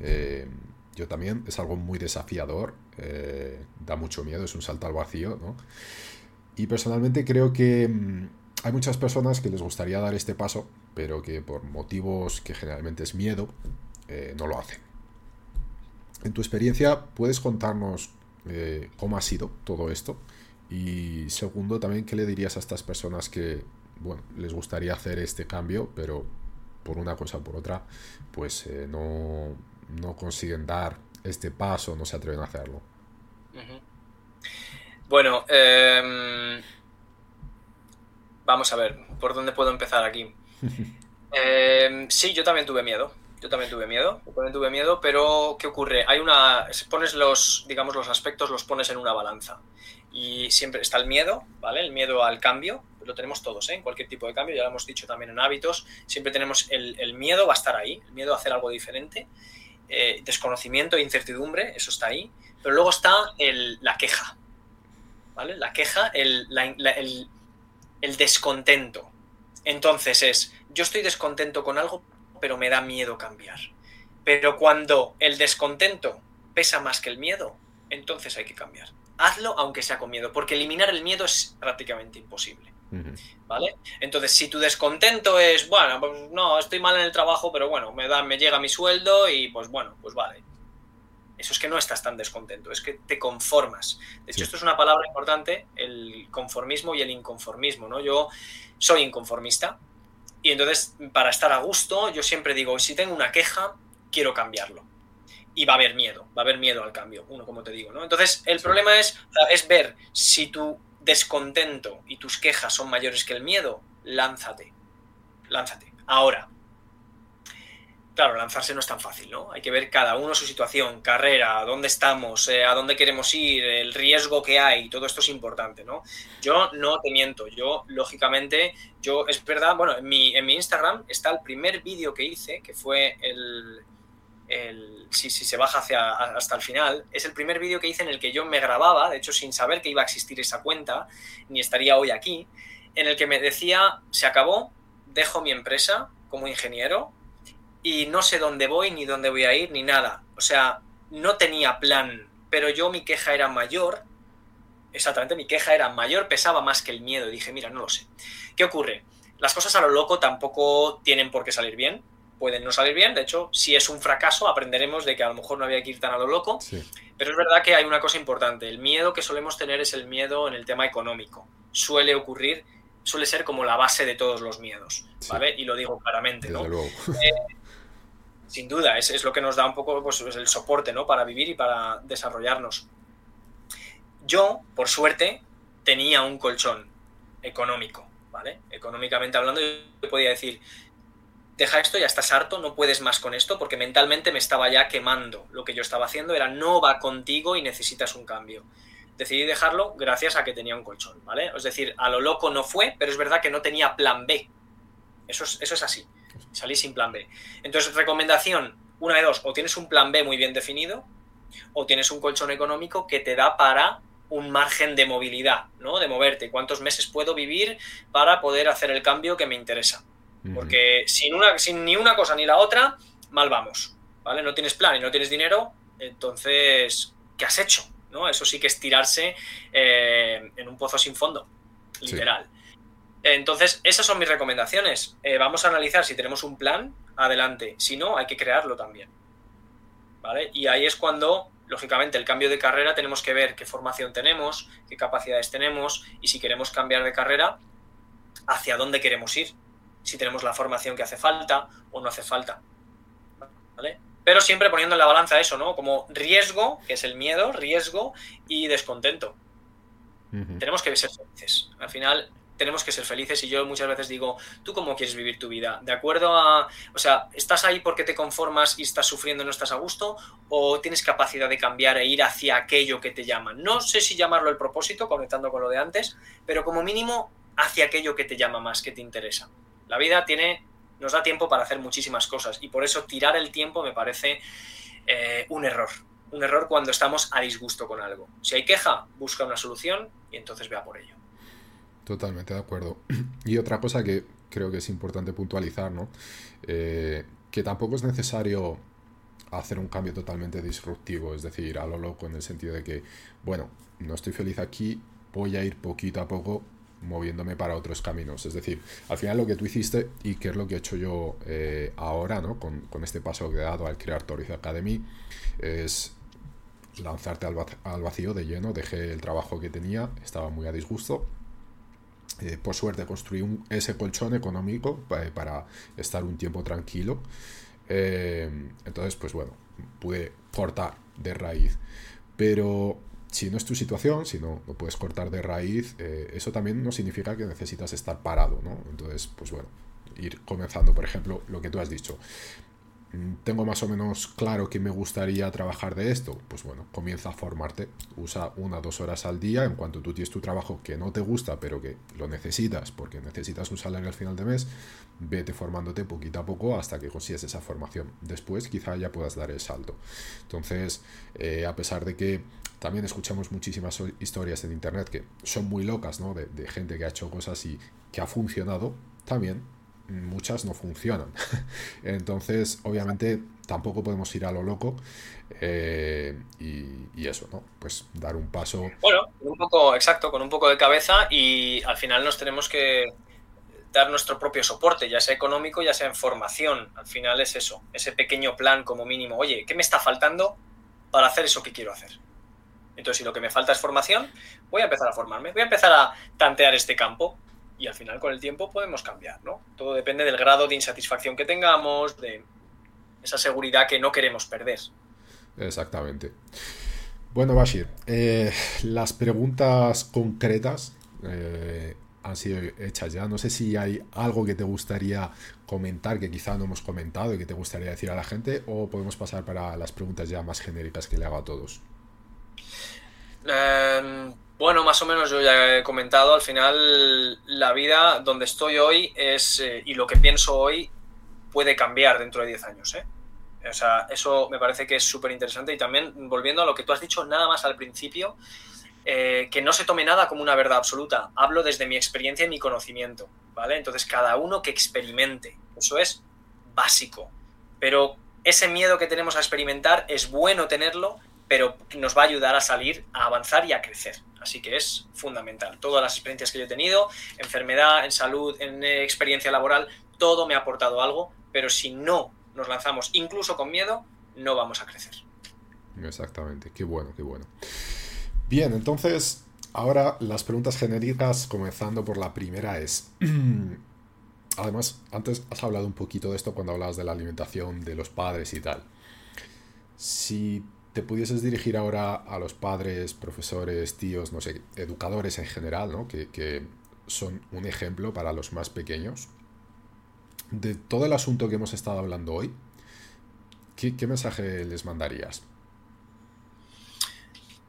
Eh, yo también. Es algo muy desafiador. Eh, da mucho miedo, es un salto al vacío, Y personalmente creo que mm, hay muchas personas que les gustaría dar este paso, pero que por motivos que generalmente es miedo, no lo hacen. En tu experiencia, ¿puedes contarnos eh, cómo ha sido todo esto? Y segundo, también, ¿qué le dirías a estas personas que, bueno, les gustaría hacer este cambio, pero por una cosa o por otra, pues eh, no, consiguen dar este paso, no se atreven a hacerlo? Bueno, em, vamos a ver, ¿por dónde puedo empezar aquí? Em, sí, yo también tuve miedo. Yo también tuve miedo, yo también tuve miedo, pero ¿qué ocurre? Hay una, pones los, digamos, los aspectos, los pones en una balanza. Y siempre está el miedo, ¿vale? El miedo al cambio, lo tenemos todos, ¿eh? En cualquier tipo de cambio, ya lo hemos dicho también en hábitos, siempre tenemos el, miedo, va a estar ahí, el miedo a hacer algo diferente, eh, desconocimiento e incertidumbre, eso está ahí, pero luego está la queja, ¿vale? La queja, el, el descontento. Entonces es, yo estoy descontento con algo, pero me da miedo cambiar. Pero cuando el descontento pesa más que el miedo, entonces hay que cambiar. Hazlo aunque sea con miedo, porque eliminar el miedo es prácticamente imposible. ¿Vale? Entonces, si tu descontento es, bueno, pues no, estoy mal en el trabajo, pero bueno, me, da, me llega mi sueldo y pues bueno, pues vale. Eso es que no estás tan descontento, es que te conformas. De hecho, esto es una palabra importante, el conformismo y el inconformismo, ¿no? Yo soy inconformista y entonces, para estar a gusto, yo siempre digo, si tengo una queja, quiero cambiarlo. Y va a haber miedo, va a haber miedo al cambio, uno como te digo, ¿no? Entonces, el problema es, es ver si tu descontento y tus quejas son mayores que el miedo, lánzate, lánzate. Ahora, claro, lanzarse no es tan fácil, ¿no? Hay que ver cada uno su situación, carrera, dónde estamos, eh, a dónde queremos ir, el riesgo que hay, todo esto es importante, ¿no? Yo no te miento, yo, lógicamente, yo, es verdad, bueno, en mi, en mi Instagram está el primer vídeo que hice, que fue el, el si, si, se baja hacia, hasta el final, es el primer vídeo que hice en el que yo me grababa, de hecho sin saber que iba a existir esa cuenta, ni estaría hoy aquí, en el que me decía, se acabó, dejo mi empresa como ingeniero, y no sé dónde voy, ni dónde voy a ir, ni nada. O sea, no tenía plan, pero yo mi queja era mayor. Exactamente, mi queja era mayor, pesaba más que el miedo. Y dije, mira, no lo sé. ¿Qué ocurre? Las cosas a lo loco tampoco tienen por qué salir bien. Pueden no salir bien. De hecho, si es un fracaso, aprenderemos de que a lo mejor no había que ir tan a lo loco. Pero es verdad que hay una cosa importante. El miedo que solemos tener es el miedo en el tema económico. Suele ocurrir, suele ser como la base de todos los miedos. ¿Vale? Y lo digo claramente, ¿no? Eh, sin duda, es, es, lo que nos da un poco pues, el soporte ¿no? para vivir y para desarrollarnos. Yo, por suerte, tenía un colchón económico, ¿vale? Económicamente hablando, yo podía decir, deja esto, ya estás harto, no puedes más con esto, porque mentalmente me estaba ya quemando. Lo que yo estaba haciendo era no va contigo y necesitas un cambio. Decidí dejarlo gracias a que tenía un colchón, ¿vale? Es decir, a lo loco no fue, pero es verdad que no tenía plan B. Eso es, eso es así. Salí sin plan B. Entonces, recomendación, una de dos, o tienes un plan B muy bien definido, o tienes un colchón económico que te da para un margen de movilidad, ¿no? De moverte. ¿Cuántos meses puedo vivir para poder hacer el cambio que me interesa? Porque sin, una, sin ni una cosa ni la otra, mal vamos, ¿vale? No tienes plan y no tienes dinero, entonces, ¿qué has hecho? ¿No? Eso sí que es tirarse eh, en un pozo sin fondo, literal. Entonces, esas son mis recomendaciones. Eh, vamos a analizar si tenemos un plan, adelante. Si no, hay que crearlo también. ¿Vale? Y ahí es cuando, lógicamente, el cambio de carrera tenemos que ver qué formación tenemos, qué capacidades tenemos y si queremos cambiar de carrera, hacia dónde queremos ir. Si tenemos la formación que hace falta o no hace falta. ¿Vale? Pero siempre poniendo en la balanza eso, ¿no? Como riesgo, que es el miedo, riesgo y descontento. Tenemos que ser felices. Al final, tenemos que ser felices y yo muchas veces digo, ¿tú cómo quieres vivir tu vida? ¿De acuerdo a, o sea, estás ahí porque te conformas y estás sufriendo y no estás a gusto o tienes capacidad de cambiar e ir hacia aquello que te llama? No sé si llamarlo el propósito, conectando con lo de antes, pero como mínimo hacia aquello que te llama más, que te interesa. La vida tiene, nos da tiempo para hacer muchísimas cosas y por eso tirar el tiempo me parece eh, un error. Un error cuando estamos a disgusto con algo. Si hay queja, busca una solución y entonces vea por ello. Totalmente de acuerdo. Y otra cosa que creo que es importante puntualizar, ¿no? Eh, que tampoco es necesario hacer un cambio totalmente disruptivo, es decir, a lo loco en el sentido de que, bueno, no estoy feliz aquí, voy a ir poquito a poco moviéndome para otros caminos. Es decir, al final lo que tú hiciste y que es lo que he hecho yo eh, ahora, ¿no? Con, este paso que he dado al crear Toriz Academy, es lanzarte al, al vacío de lleno. Dejé el trabajo que tenía, estaba muy a disgusto eh, por suerte construí ese colchón económico eh, para, estar un tiempo tranquilo. Eh, entonces, pues bueno, pude cortar de raíz. Pero si no es tu situación, si no lo puedes cortar de raíz, eso también no significa que necesitas estar parado, ¿no? Entonces, pues bueno, ir comenzando, por ejemplo, lo que tú has dicho. Tengo más o menos claro que me gustaría trabajar de esto, pues bueno, comienza a formarte, usa una o dos horas al día en cuanto tú tienes tu trabajo que no te gusta, pero que lo necesitas porque necesitas un salario al final de mes, vete formándote poquito a poco hasta que consigues esa formación. Después quizá ya puedas dar el salto. Entonces, eh, a pesar de que también escuchamos muchísimas historias en internet que son muy locas, ¿no? De, de gente que ha hecho cosas y que ha funcionado, también muchas no funcionan. Entonces, obviamente, tampoco podemos ir a lo loco. Eh, y, eso, ¿no? Pues dar un paso. Bueno, un poco, exacto, con un poco de cabeza y al final nos tenemos que dar nuestro propio soporte, ya sea económico, ya sea en formación. Al final es eso, ese pequeño plan como mínimo. Oye, ¿qué me está faltando para hacer eso que quiero hacer? Entonces, si lo que me falta es formación, voy a empezar a formarme, voy a empezar a tantear este campo y al final con el tiempo podemos cambiar, ¿no? Todo depende del grado de insatisfacción que tengamos, de esa seguridad que no queremos perder. Exactamente. Bueno, Bashir, eh, las preguntas concretas eh, han sido hechas ya. No sé si hay algo que te gustaría comentar que quizá no hemos comentado y que te gustaría decir a la gente o podemos pasar para las preguntas ya más genéricas que le hago a todos. Em, bueno, más o menos yo ya he comentado, al final la vida donde estoy hoy es, eh, y lo que pienso hoy puede cambiar dentro de 10 años. ¿eh? O sea, eso me parece que es súper interesante y también volviendo a lo que tú has dicho nada más al principio, eh, que no se tome nada como una verdad absoluta. Hablo desde mi experiencia y mi conocimiento, ¿vale? Entonces cada uno que experimente, eso es básico. Pero ese miedo que tenemos a experimentar es bueno tenerlo, pero nos va a ayudar a salir, a avanzar y a crecer. Así que es fundamental. Todas las experiencias que yo he tenido, enfermedad, en salud, en experiencia laboral, todo me ha aportado algo, pero si no nos lanzamos incluso con miedo, no vamos a crecer. Exactamente, qué bueno, qué bueno. Bien, entonces, ahora las preguntas genéricas, comenzando por la primera es... Además, antes has hablado un poquito de esto cuando hablabas de la alimentación de los padres y tal. Si te pudieses dirigir ahora a los padres, profesores, tíos, no sé, educadores en general, ¿no? que, que son un ejemplo para los más pequeños, de todo el asunto que hemos estado hablando hoy, ¿qué, mensaje les mandarías?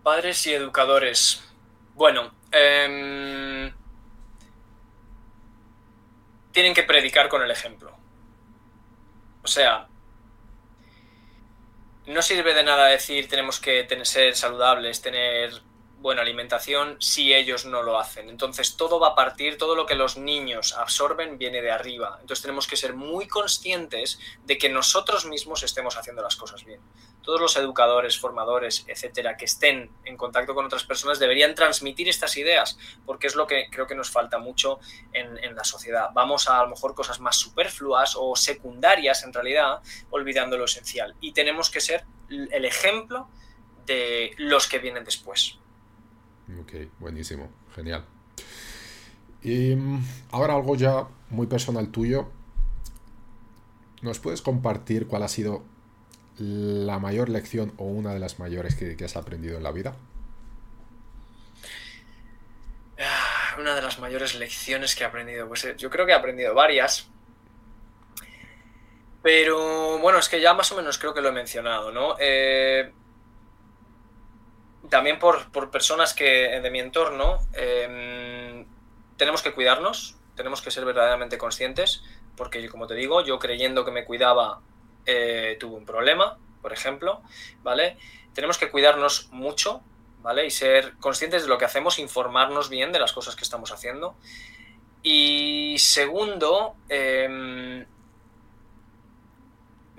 Padres y educadores. Bueno, em, tienen que predicar con el ejemplo. O sea, no sirve de nada decir tenemos que ser saludables, tener buena alimentación si ellos no lo hacen. Entonces todo va a partir, todo lo que los niños absorben viene de arriba. Entonces tenemos que ser muy conscientes de que nosotros mismos estemos haciendo las cosas bien. Todos los educadores, formadores, etcétera, que estén en contacto con otras personas deberían transmitir estas ideas, porque es lo que creo que nos falta mucho en, la sociedad. Vamos a a lo mejor cosas más superfluas o secundarias en realidad, olvidando lo esencial. Y tenemos que ser el ejemplo de los que vienen después. Ok, buenísimo, genial. Y mm, ahora algo ya muy personal tuyo. ¿Nos puedes compartir cuál ha sido la mayor lección o una de las mayores que, has aprendido en la vida? Ah, una de las mayores lecciones que he aprendido. Pues eh, yo creo que he aprendido varias. Pero bueno, es que ya más o menos creo que lo he mencionado, ¿no? Eh, también por, personas que de mi entorno em, tenemos que cuidarnos, tenemos que ser verdaderamente conscientes, porque como te digo, yo creyendo que me cuidaba eh, tuve un problema, por ejemplo, ¿vale? Tenemos que cuidarnos mucho, ¿vale? Y ser conscientes de lo que hacemos, informarnos bien de las cosas que estamos haciendo. Y segundo, eh,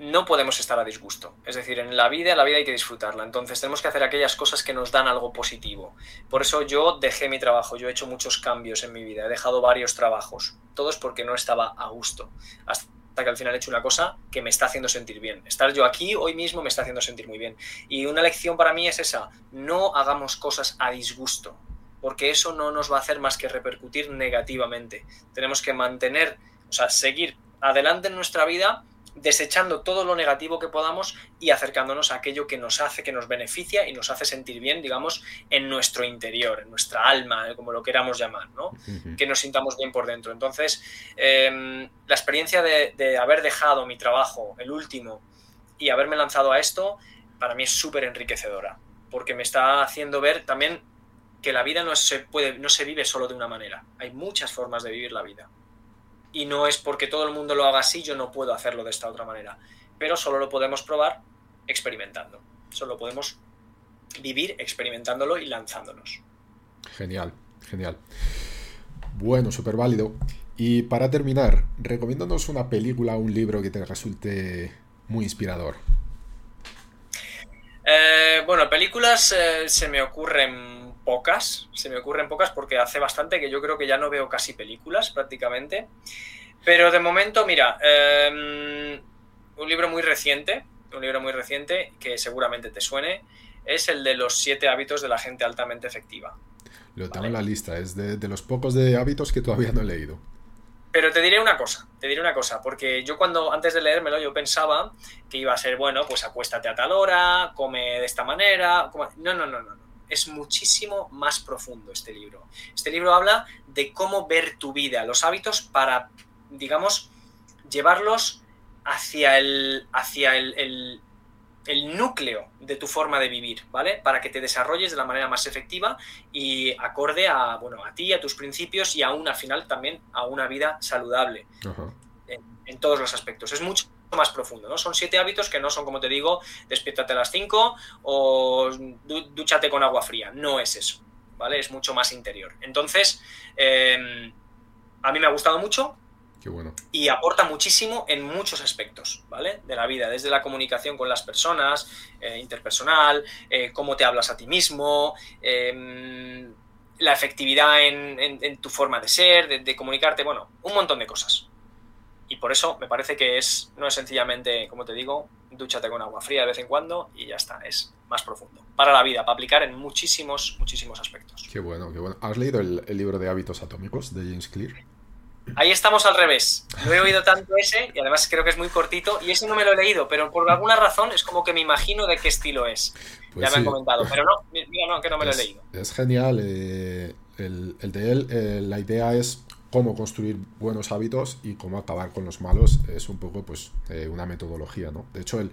no podemos estar a disgusto. Es decir, en la vida, la vida hay que disfrutarla. Entonces tenemos que hacer aquellas cosas que nos dan algo positivo. Por eso yo dejé mi trabajo, yo he hecho muchos cambios en mi vida, he dejado varios trabajos, todos porque no estaba a gusto. Que al final he hecho una cosa que me está haciendo sentir bien. Estar yo aquí hoy mismo me está haciendo sentir muy bien. Y una lección para mí es esa, no hagamos cosas a disgusto, porque eso no nos va a hacer más que repercutir negativamente. Tenemos que mantener, o sea, seguir adelante en nuestra vida desechando todo lo negativo que podamos y acercándonos a aquello que nos hace, que nos beneficia y nos hace sentir bien, digamos, en nuestro interior, en nuestra alma, eh, como lo queramos llamar, ¿no? Que nos sintamos bien por dentro. Entonces, em, la experiencia de, haber dejado mi trabajo, el último, y haberme lanzado a esto, para mí es súper enriquecedora, porque me está haciendo ver también que la vida no se, puede, no se vive solo de una manera, hay muchas formas de vivir la vida y no es porque todo el mundo lo haga así, yo no puedo hacerlo de esta otra manera. Pero solo lo podemos probar experimentando. Solo podemos vivir experimentándolo y lanzándonos. Genial, genial. Bueno, súper válido. Y para terminar, recomiéndanos una película o un libro que te resulte muy inspirador. Eh, bueno, películas eh, se me ocurren pocas, se me ocurren pocas porque hace bastante que yo creo que ya no veo casi películas prácticamente. Pero de momento, mira, em, un libro muy reciente, un libro muy reciente que seguramente te suene, es el de los siete hábitos de la gente altamente efectiva. Lo tengo en la lista, es de, de los pocos de hábitos que todavía no he leído. Pero te diré una cosa, te diré una cosa, porque yo cuando antes de leérmelo yo pensaba que iba a ser, bueno, pues acuéstate a tal hora, come de esta manera. No, no, no, no. Es muchísimo más profundo este libro. Este libro habla de cómo ver tu vida, los hábitos para, digamos, llevarlos hacia el, hacia el el núcleo de tu forma de vivir, ¿vale? Para que te desarrolles de la manera más efectiva y acorde a, bueno, a ti, a tus principios y aún al final también a una vida saludable en, todos los aspectos. Es mucho más profundo, ¿no? Son siete hábitos que no son, como te digo, despiértate a las cinco o dúchate con agua fría. No es eso, ¿vale? Es mucho más interior. Entonces, em, a mí me ha gustado mucho, y aporta muchísimo en muchos aspectos, ¿vale? De la vida, desde la comunicación con las personas, eh, interpersonal, eh, cómo te hablas a ti mismo, em, la efectividad en, tu forma de ser, de, comunicarte, bueno, un montón de cosas. Y por eso me parece que es, no es sencillamente, como te digo, dúchate con agua fría de vez en cuando y ya está, es más profundo. Para la vida, para aplicar en muchísimos, muchísimos aspectos. Qué bueno, qué bueno. ¿Has leído el, el libro de hábitos atómicos de James Clear? Ahí estamos al revés. Lo he oído tanto ese y además creo que es muy cortito y ese no me lo he leído, pero por alguna razón es como que me imagino de qué estilo es. ya pues me han comentado, pero no, mira, no, que no me lo he leído. Es genial. Eh, el, de él, eh, la idea es cómo construir buenos hábitos y cómo acabar con los malos. Es un poco pues eh, una metodología, ¿no? De hecho, el,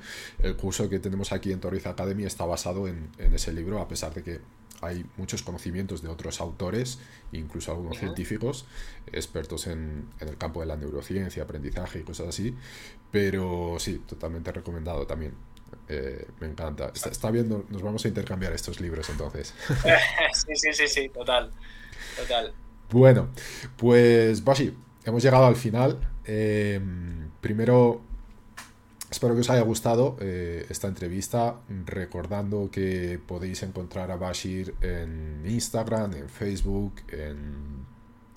curso que tenemos aquí en Torriz Academy está basado en, en ese libro, a pesar de que hay muchos conocimientos de otros autores, incluso algunos científicos, expertos en, el campo de la neurociencia, aprendizaje y cosas así, pero sí, totalmente recomendado también. Eh, me encanta. Está, viendo, nos vamos a intercambiar estos libros entonces. sí, sí, sí, sí, total. Total. Bueno, pues Bashi, hemos llegado al final. Eh, primero Espero que os haya gustado eh, esta entrevista, recordando que podéis encontrar a Bashir en Instagram, en Facebook, en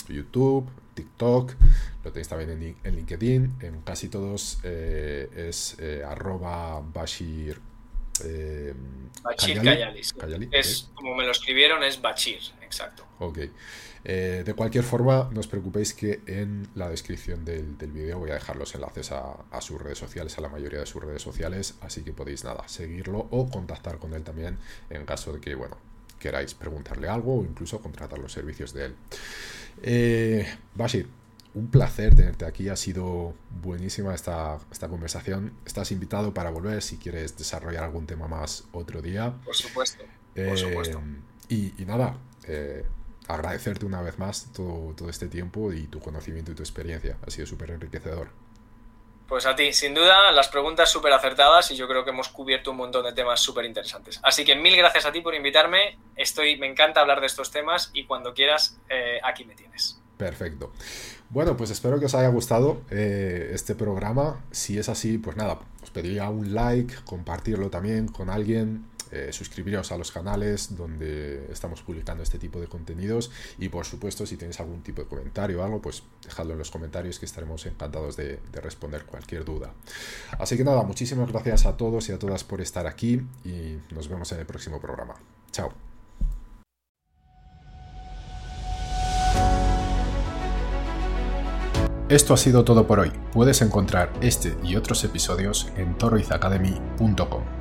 YouTube, TikTok, lo tenéis también en, LinkedIn, en casi todos eh, es eh, arroba Bashir. Bashir Kayalis. Es, como me lo escribieron, es Bashir, exacto. Ok. Eh, de cualquier forma, no os preocupéis que en la descripción del, del vídeo voy a dejar los enlaces a, sus redes sociales, a la mayoría de sus redes sociales, así que podéis nada, seguirlo o contactar con él también en caso de que, bueno, queráis preguntarle algo o incluso contratar los servicios de él. Eh, Bashir, un placer tenerte aquí, ha sido buenísima esta, esta conversación. Estás invitado para volver si quieres desarrollar algún tema más otro día. Por supuesto. Por supuesto. Eh, y, y, nada, eh, agradecerte una vez más todo, todo este tiempo y tu conocimiento y tu experiencia. Ha sido súper enriquecedor. Pues a ti, sin duda, las preguntas súper acertadas y yo creo que hemos cubierto un montón de temas súper interesantes. Así que mil gracias a ti por invitarme. Estoy, me encanta hablar de estos temas y cuando quieras, eh, aquí me tienes. Perfecto. Bueno, pues espero que os haya gustado eh, este programa. Si es así, pues nada, os pediría un like, compartirlo también con alguien, eh, suscribiros a los canales donde estamos publicando este tipo de contenidos y por supuesto si tenéis algún tipo de comentario o algo, pues dejadlo en los comentarios que estaremos encantados de, responder cualquier duda. Así que nada, muchísimas gracias a todos y a todas por estar aquí y nos vemos en el próximo programa. Chao. Esto ha sido todo por hoy. Puedes encontrar este y otros episodios en toroizacademy.com.